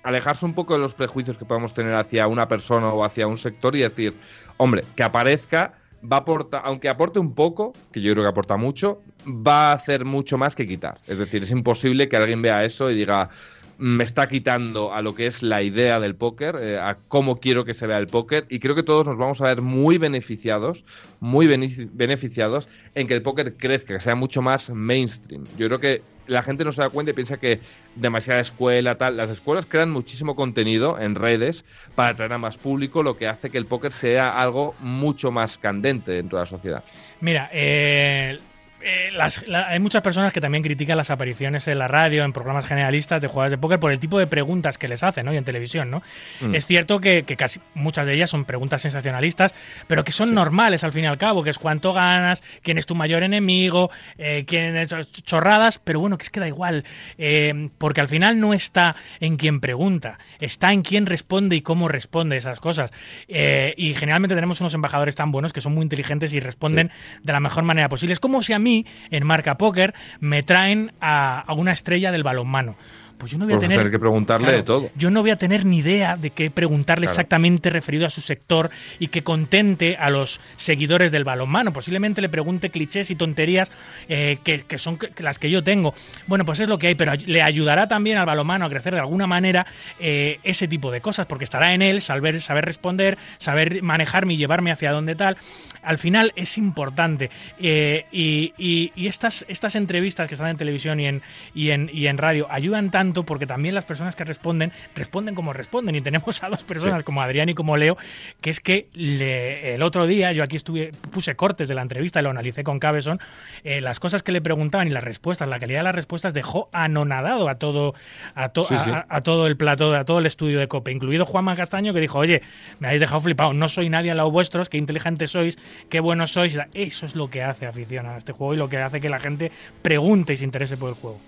alejarse un poco de los prejuicios que podemos tener hacia una persona o hacia un sector y decir, hombre, que aparezca, va a aportar, aunque aporte un poco, que yo creo que aporta mucho, va a hacer mucho más que quitar. Es decir, es imposible que alguien vea eso y diga, me está quitando a lo que es la idea del póker, eh, a cómo quiero que se vea el póker, y creo que todos nos vamos a ver muy beneficiados, muy bene- beneficiados en que el póker crezca, que sea mucho más mainstream. Yo creo que la gente no se da cuenta y piensa que demasiada escuela, tal. Las escuelas crean muchísimo contenido en redes para atraer a más público, lo que hace que el póker sea algo mucho más candente dentro de la sociedad. Mira, eh, eh, las- la- hay muchas personas que también critican las apariciones en la radio, en programas generalistas de jugadores de póker por el tipo de preguntas que les hacen, ¿no? Y en televisión, ¿no? Mm. Es cierto que, que casi muchas de ellas son preguntas sensacionalistas, pero que son normales al fin y al cabo, que es cuánto ganas, quién es tu mayor enemigo, eh, quién es chorradas, pero bueno, que es que da igual, eh, porque al final no está en quien pregunta, está en quién responde y cómo responde esas cosas. Eh, y generalmente tenemos unos embajadores tan buenos que son muy inteligentes y responden de la mejor manera posible. Es como si a mí, en Marca Póker, me traen a, a una estrella del balonmano. Pues yo no voy a Pues tener. tener que preguntarle Claro, de todo. Yo no voy a tener ni idea de qué preguntarle Claro. exactamente referido a su sector y que contente a los seguidores del balonmano. Posiblemente le pregunte clichés y tonterías eh, que, que son las que yo tengo. Bueno, pues es lo que hay, pero le ayudará también al balonmano a crecer de alguna manera eh, ese tipo de cosas, porque estará en él saber, saber responder, saber manejarme y llevarme hacia donde tal. Al final es importante. Eh, y y- y estas, estas entrevistas que están en televisión y en, y, en, y en radio ayudan tanto porque también las personas que responden responden como responden. Y tenemos a dos personas Sí. como Adrián y como Leo, que es que le- el otro día yo aquí estuve, puse cortes de la entrevista y lo analicé con Cabezón, eh, las cosas que le preguntaban y las respuestas, la calidad de las respuestas dejó anonadado a todo, a, to- Sí, sí. a- a todo el plató, a todo el estudio de COPE, incluido Juanma Castaño, que dijo, oye, me habéis dejado flipado, no soy nadie al lado vuestros, qué inteligentes sois, qué buenos sois. Eso es lo que hace afición a este juego y lo que hace que la gente pregunte y se interese por el juego.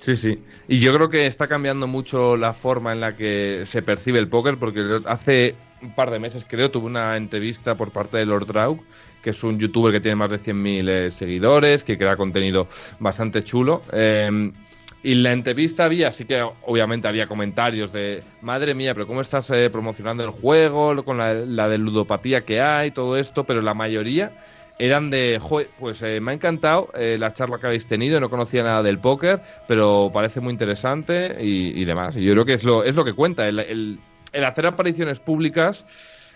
Sí, sí. Y yo creo que está cambiando mucho la forma en la que se percibe el póker, porque hace un par de meses, creo, tuve una entrevista por parte de Lord Draug, que es un youtuber que tiene más de 100.000 eh, seguidores, que crea contenido bastante chulo. Eh, y en la entrevista había, sí que obviamente había comentarios de, madre mía, pero ¿cómo estás eh, promocionando el juego? Con la, la de ludopatía que hay, todo esto, pero la mayoría eran de, "Joder, pues eh, me ha encantado eh, la charla que habéis tenido, no conocía nada del póker, pero parece muy interesante y, y demás. Y yo creo que es lo, es lo que cuenta, el, el- el hacer apariciones públicas.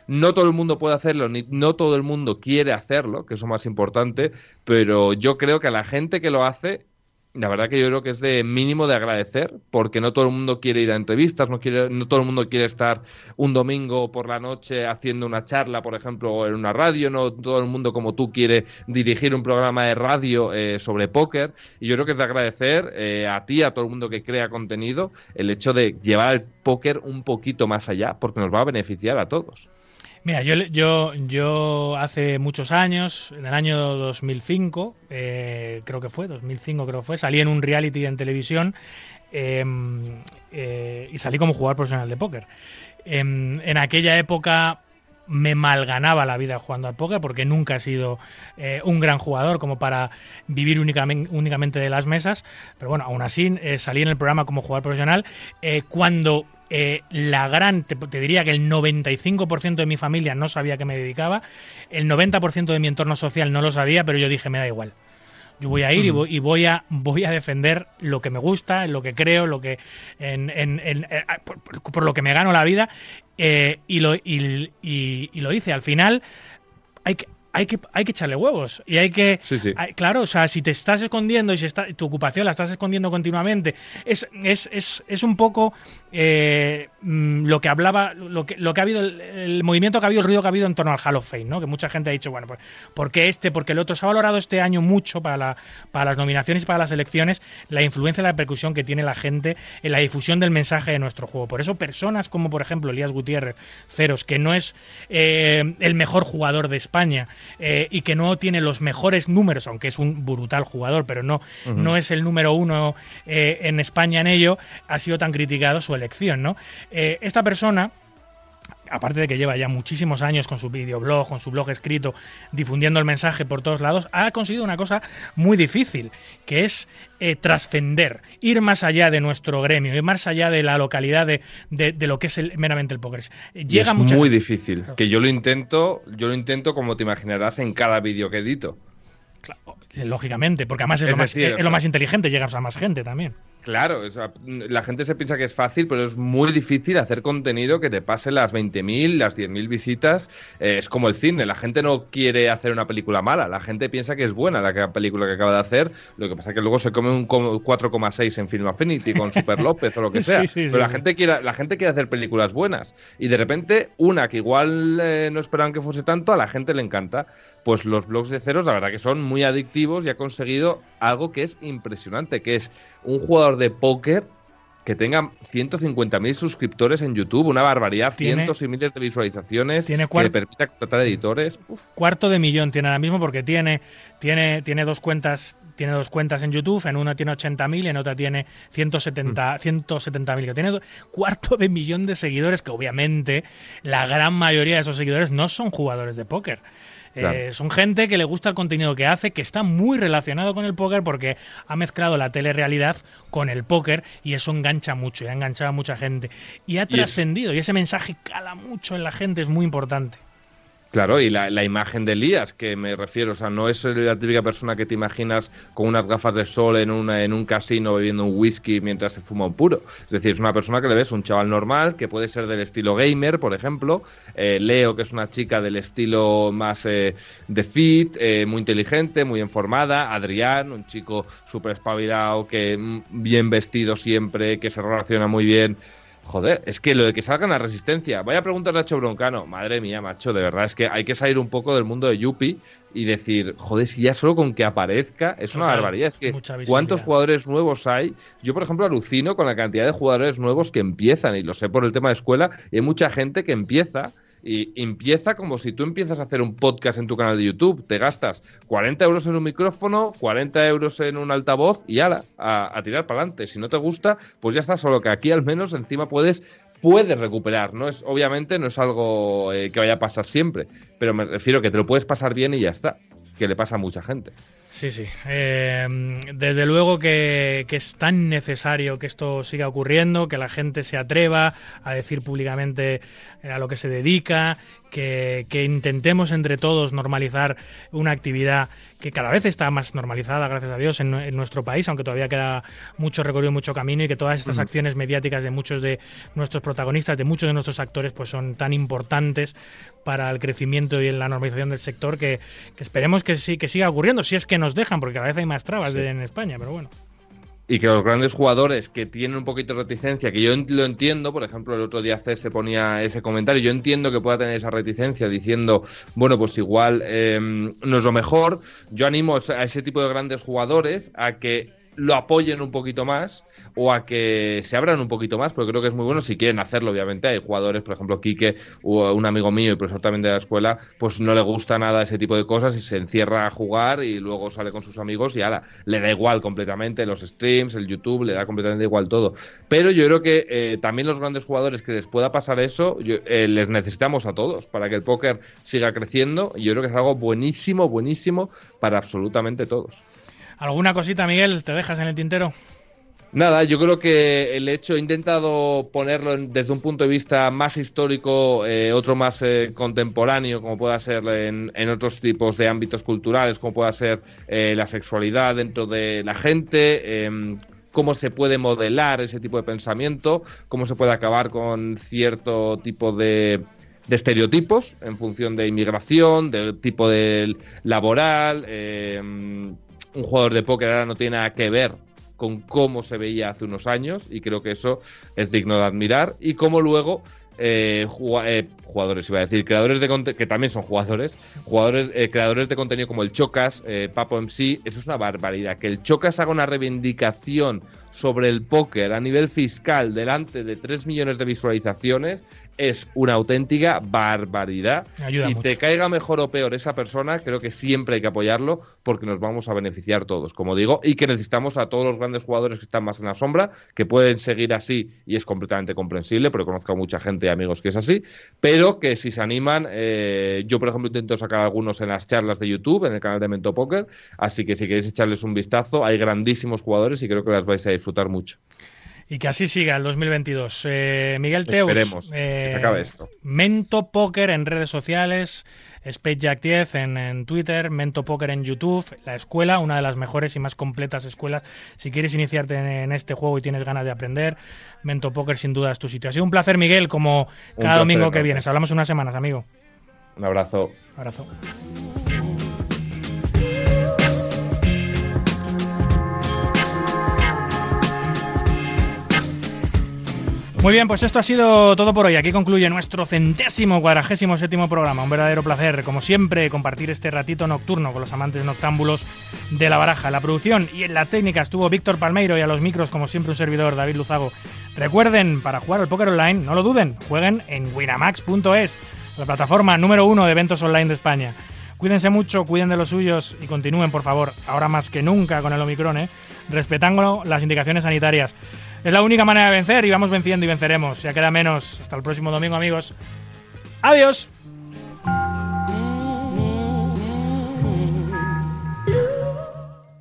No todo el mundo puede hacerlo, ni no todo el mundo quiere hacerlo, que es lo más importante, pero yo creo que a la gente que lo hace, la verdad que yo creo que es de mínimo de agradecer, porque no todo el mundo quiere ir a entrevistas, no quiere, no todo el mundo quiere estar un domingo por la noche haciendo una charla, por ejemplo, en una radio, no todo el mundo como tú quiere dirigir un programa de radio eh, sobre póker. Y yo creo que es de agradecer eh, a ti, a todo el mundo que crea contenido, el hecho de llevar el póker un poquito más allá, porque nos va a beneficiar a todos. Mira, yo, yo, yo hace muchos años, en el año 2005, eh, creo que fue, 2005 creo que fue, salí en un reality en televisión eh, eh, y salí como jugador profesional de póker. Em, en aquella época me malganaba la vida jugando al póker porque nunca he sido eh, un gran jugador como para vivir únicamente, únicamente de las mesas. Pero bueno, aún así eh, salí en el programa como jugador profesional cuando eh, la gran, te, te diría que el 95% de mi familia no sabía a qué me dedicaba, el 90% de mi entorno social no lo sabía, pero yo dije, me da igual. Yo voy a ir y, voy, y voy a voy a defender lo que me gusta, lo que creo, lo que en, en- en- eh, por, por- por lo que me gano la vida eh, y lo y, y- y lo hice. Al final hay que hay que, hay que echarle huevos y hay que Sí, sí. hay- claro o sea si te estás escondiendo y si está, tu ocupación la estás escondiendo continuamente es, es, es, es un poco eh, mm, lo que hablaba lo que, lo que ha habido el, el movimiento que ha habido el ruido que ha habido en torno al Hall of Fame no que mucha gente ha dicho bueno pues ¿por qué este? porque el otro se ha valorado este año mucho para, la, para las nominaciones y para las elecciones la influencia y la repercusión que tiene la gente en la difusión del mensaje de nuestro juego. Por eso personas como por ejemplo Elías Gutiérrez Ceros que no es eh, el mejor jugador de España eh, y que no tiene los mejores números, aunque es un brutal jugador, pero no, no es el número uno eh, en España en ello, ha sido tan criticado su elección, ¿no? Eh, esta persona aparte de que lleva ya muchísimos años con su videoblog, con su blog escrito, difundiendo el mensaje por todos lados, ha conseguido una cosa muy difícil, que es eh, trascender, ir más allá de nuestro gremio, ir más allá de la localidad de, de- de lo que es el- meramente el póker. Y Llega es mucha muy difícil. Que yo lo intento, yo lo intento como te imaginarás en cada vídeo que edito. Lógicamente, porque además es, Es lo, más, decir, es lo más inteligente, llegas a más gente también. Claro, o sea, la gente se piensa que es fácil, pero es muy difícil hacer contenido que te pase las 20.000, las 10.000 visitas. Eh, es como el cine, la gente no quiere hacer una película mala, la gente piensa que es buena la que- película que acaba de hacer, lo que pasa es que luego se come un co- 4,6 en Film Affinity con Super [laughs] López o lo que sea. sí, sí, pero la gente quiere, la gente quiere hacer películas buenas y de repente una que igual eh, no esperaban que fuese tanto, a la gente le encanta. Pues los blogs de ceros, la verdad que son muy adictivos y ha conseguido algo que es impresionante, que es un jugador de póker que tenga 150.000 suscriptores en YouTube, una barbaridad, Tiene- cientos y miles de visualizaciones, Tiene que le permita contratar editores. Uf, Cuarto de millón tiene ahora mismo porque tiene, tiene, tiene dos cuentas. Tiene dos cuentas en YouTube, en una tiene 80.000 y en otra tiene 170 170.000. Que tiene cuarto de millón de seguidores, que obviamente la gran mayoría de esos seguidores no son jugadores de póker. Eh, son gente que le gusta el contenido que hace, que está muy relacionado con el póker porque ha mezclado la telerrealidad con el póker y eso engancha mucho y ha enganchado a mucha gente. Y ha trascendido y ese mensaje cala mucho en la gente, es muy importante. Claro, y la, la imagen de Elías, que me refiero, o sea, no es la típica persona que te imaginas con unas gafas de sol en, una, en un casino bebiendo un whisky mientras se fuma un puro. Es decir, es una persona que le ves un chaval normal, que puede ser del estilo gamer, por ejemplo. Eh, Leo, que es una chica del estilo más eh, de fit, eh, muy inteligente, muy informada. Adrián, un chico súper espabilado, que mm, bien vestido siempre, que se relaciona muy bien. Joder, es que lo de que salgan a resistencia. Vaya a preguntarle a Nacho Broncano. Madre mía, macho, de verdad, es que hay que salir un poco del mundo de Yuppie y decir, joder, si ya solo con que aparezca es una barbaridad. Es que cuántos jugadores nuevos hay. Yo, por ejemplo, alucino con la cantidad de jugadores nuevos que empiezan, y lo sé por el tema de escuela, y hay mucha gente que empieza. Y empieza como si tú empiezas a hacer un podcast en tu canal de YouTube. Te gastas 40 euros en un micrófono, 40 euros en un altavoz y ala, a, tirar para adelante. Si no te gusta, pues ya está. Solo que aquí al menos encima puedes puedes recuperar. No es obviamente no es algo eh, que vaya a pasar siempre, pero me refiero que te lo puedes pasar bien y ya está. Que le pasa a mucha gente. Sí, sí. Eh, desde luego que es tan necesario que esto siga ocurriendo, que la gente se atreva a decir públicamente a lo que se dedica, que, que intentemos entre todos normalizar una actividad que cada vez está más normalizada, gracias a Dios, en, en nuestro país, aunque todavía queda mucho recorrido, mucho camino, y que todas estas acciones mediáticas de muchos de nuestros protagonistas, de muchos de nuestros actores, pues son tan importantes para el crecimiento y la normalización del sector que, que esperemos que sí que siga ocurriendo, si es que nos dejan, porque cada vez hay más trabas de- en España, pero bueno. Y que los grandes jugadores que tienen un poquito de reticencia, que yo lo entiendo, por ejemplo, el otro día C se ponía ese comentario, yo entiendo que pueda tener esa reticencia diciendo, bueno, pues igual eh, no es lo mejor. Yo animo a ese tipo de grandes jugadores a que lo apoyen un poquito más o a que se abran un poquito más, porque creo que es muy bueno si quieren hacerlo, obviamente. Hay jugadores, por ejemplo, Quique, o un amigo mío y profesor también de la escuela, pues no le gusta nada ese tipo de cosas y se encierra a jugar y luego sale con sus amigos y ala, le da igual completamente los streams, el YouTube, le da completamente igual todo. Pero yo creo que eh, también los grandes jugadores que les pueda pasar eso, yo- eh, les necesitamos a todos para que el póker siga creciendo y yo creo que es algo buenísimo, buenísimo para absolutamente todos. ¿Alguna cosita, Miguel, te dejas en el tintero? Nada, yo creo que el hecho, he intentado ponerlo en- desde un punto de vista más histórico, eh, otro más eh, contemporáneo, como pueda ser en, en otros tipos de ámbitos culturales, como pueda ser eh, la sexualidad dentro de la gente, em, cómo se puede modelar ese tipo de pensamiento, cómo se puede acabar con cierto tipo de, de estereotipos en función de inmigración, del tipo de laboral. Un jugador de póker ahora no tiene nada que ver con cómo se veía hace unos años y creo que eso es digno de admirar. Y cómo luego eh, eh, jugadores iba a decir creadores de que también son jugadores jugadores eh, creadores de contenido como el Chocas eh, Papo MC eso es una barbaridad. Que el Chocas haga una reivindicación sobre el póker a nivel fiscal delante de 3 millones de visualizaciones es una auténtica barbaridad Ayuda y mucho. te caiga mejor o peor esa persona, creo que siempre hay que apoyarlo porque nos vamos a beneficiar todos, como digo, y que necesitamos a todos los grandes jugadores que están más en la sombra, que pueden seguir así y es completamente comprensible, pero conozco a mucha gente y amigos que es así, pero que si se animan, eh, yo por ejemplo intento sacar algunos en las charlas de YouTube, en el canal de Mento Poker, así que si queréis echarles un vistazo, hay grandísimos jugadores y creo que las vais a disfrutar mucho. Y que así siga el 2022. Eh, Miguel Teus. Esperemos que se acabe esto. Mento Poker en redes sociales, SpaceJack 10 en, en Twitter, Mento Poker en YouTube, la escuela, una de las mejores y más completas escuelas. Si quieres iniciarte en, en este juego y tienes ganas de aprender, Mento Poker sin duda es tu sitio. Ha sido un placer, Miguel, como Un cada placer, domingo que vienes. Hablamos unas semanas, amigo. Un abrazo. Abrazo. Muy bien, pues esto ha sido todo por hoy. Aquí concluye nuestro centésimo cuadragésimo séptimo programa. Un verdadero placer, como siempre, compartir este ratito nocturno con los amantes noctámbulos de la baraja. La producción y en la técnica estuvo Víctor Palmeiro y a los micros, como siempre, un servidor, David Luzago. Recuerden, para jugar al póker online, no lo duden, jueguen en winamax.es, la plataforma número uno de eventos online de España. Cuídense mucho, cuiden de los suyos y continúen, por favor, ahora más que nunca con el Omicron, ¿eh? respetando las indicaciones sanitarias. Es la única manera de vencer y vamos venciendo y venceremos. Ya queda menos. Hasta el próximo domingo, amigos. Adiós.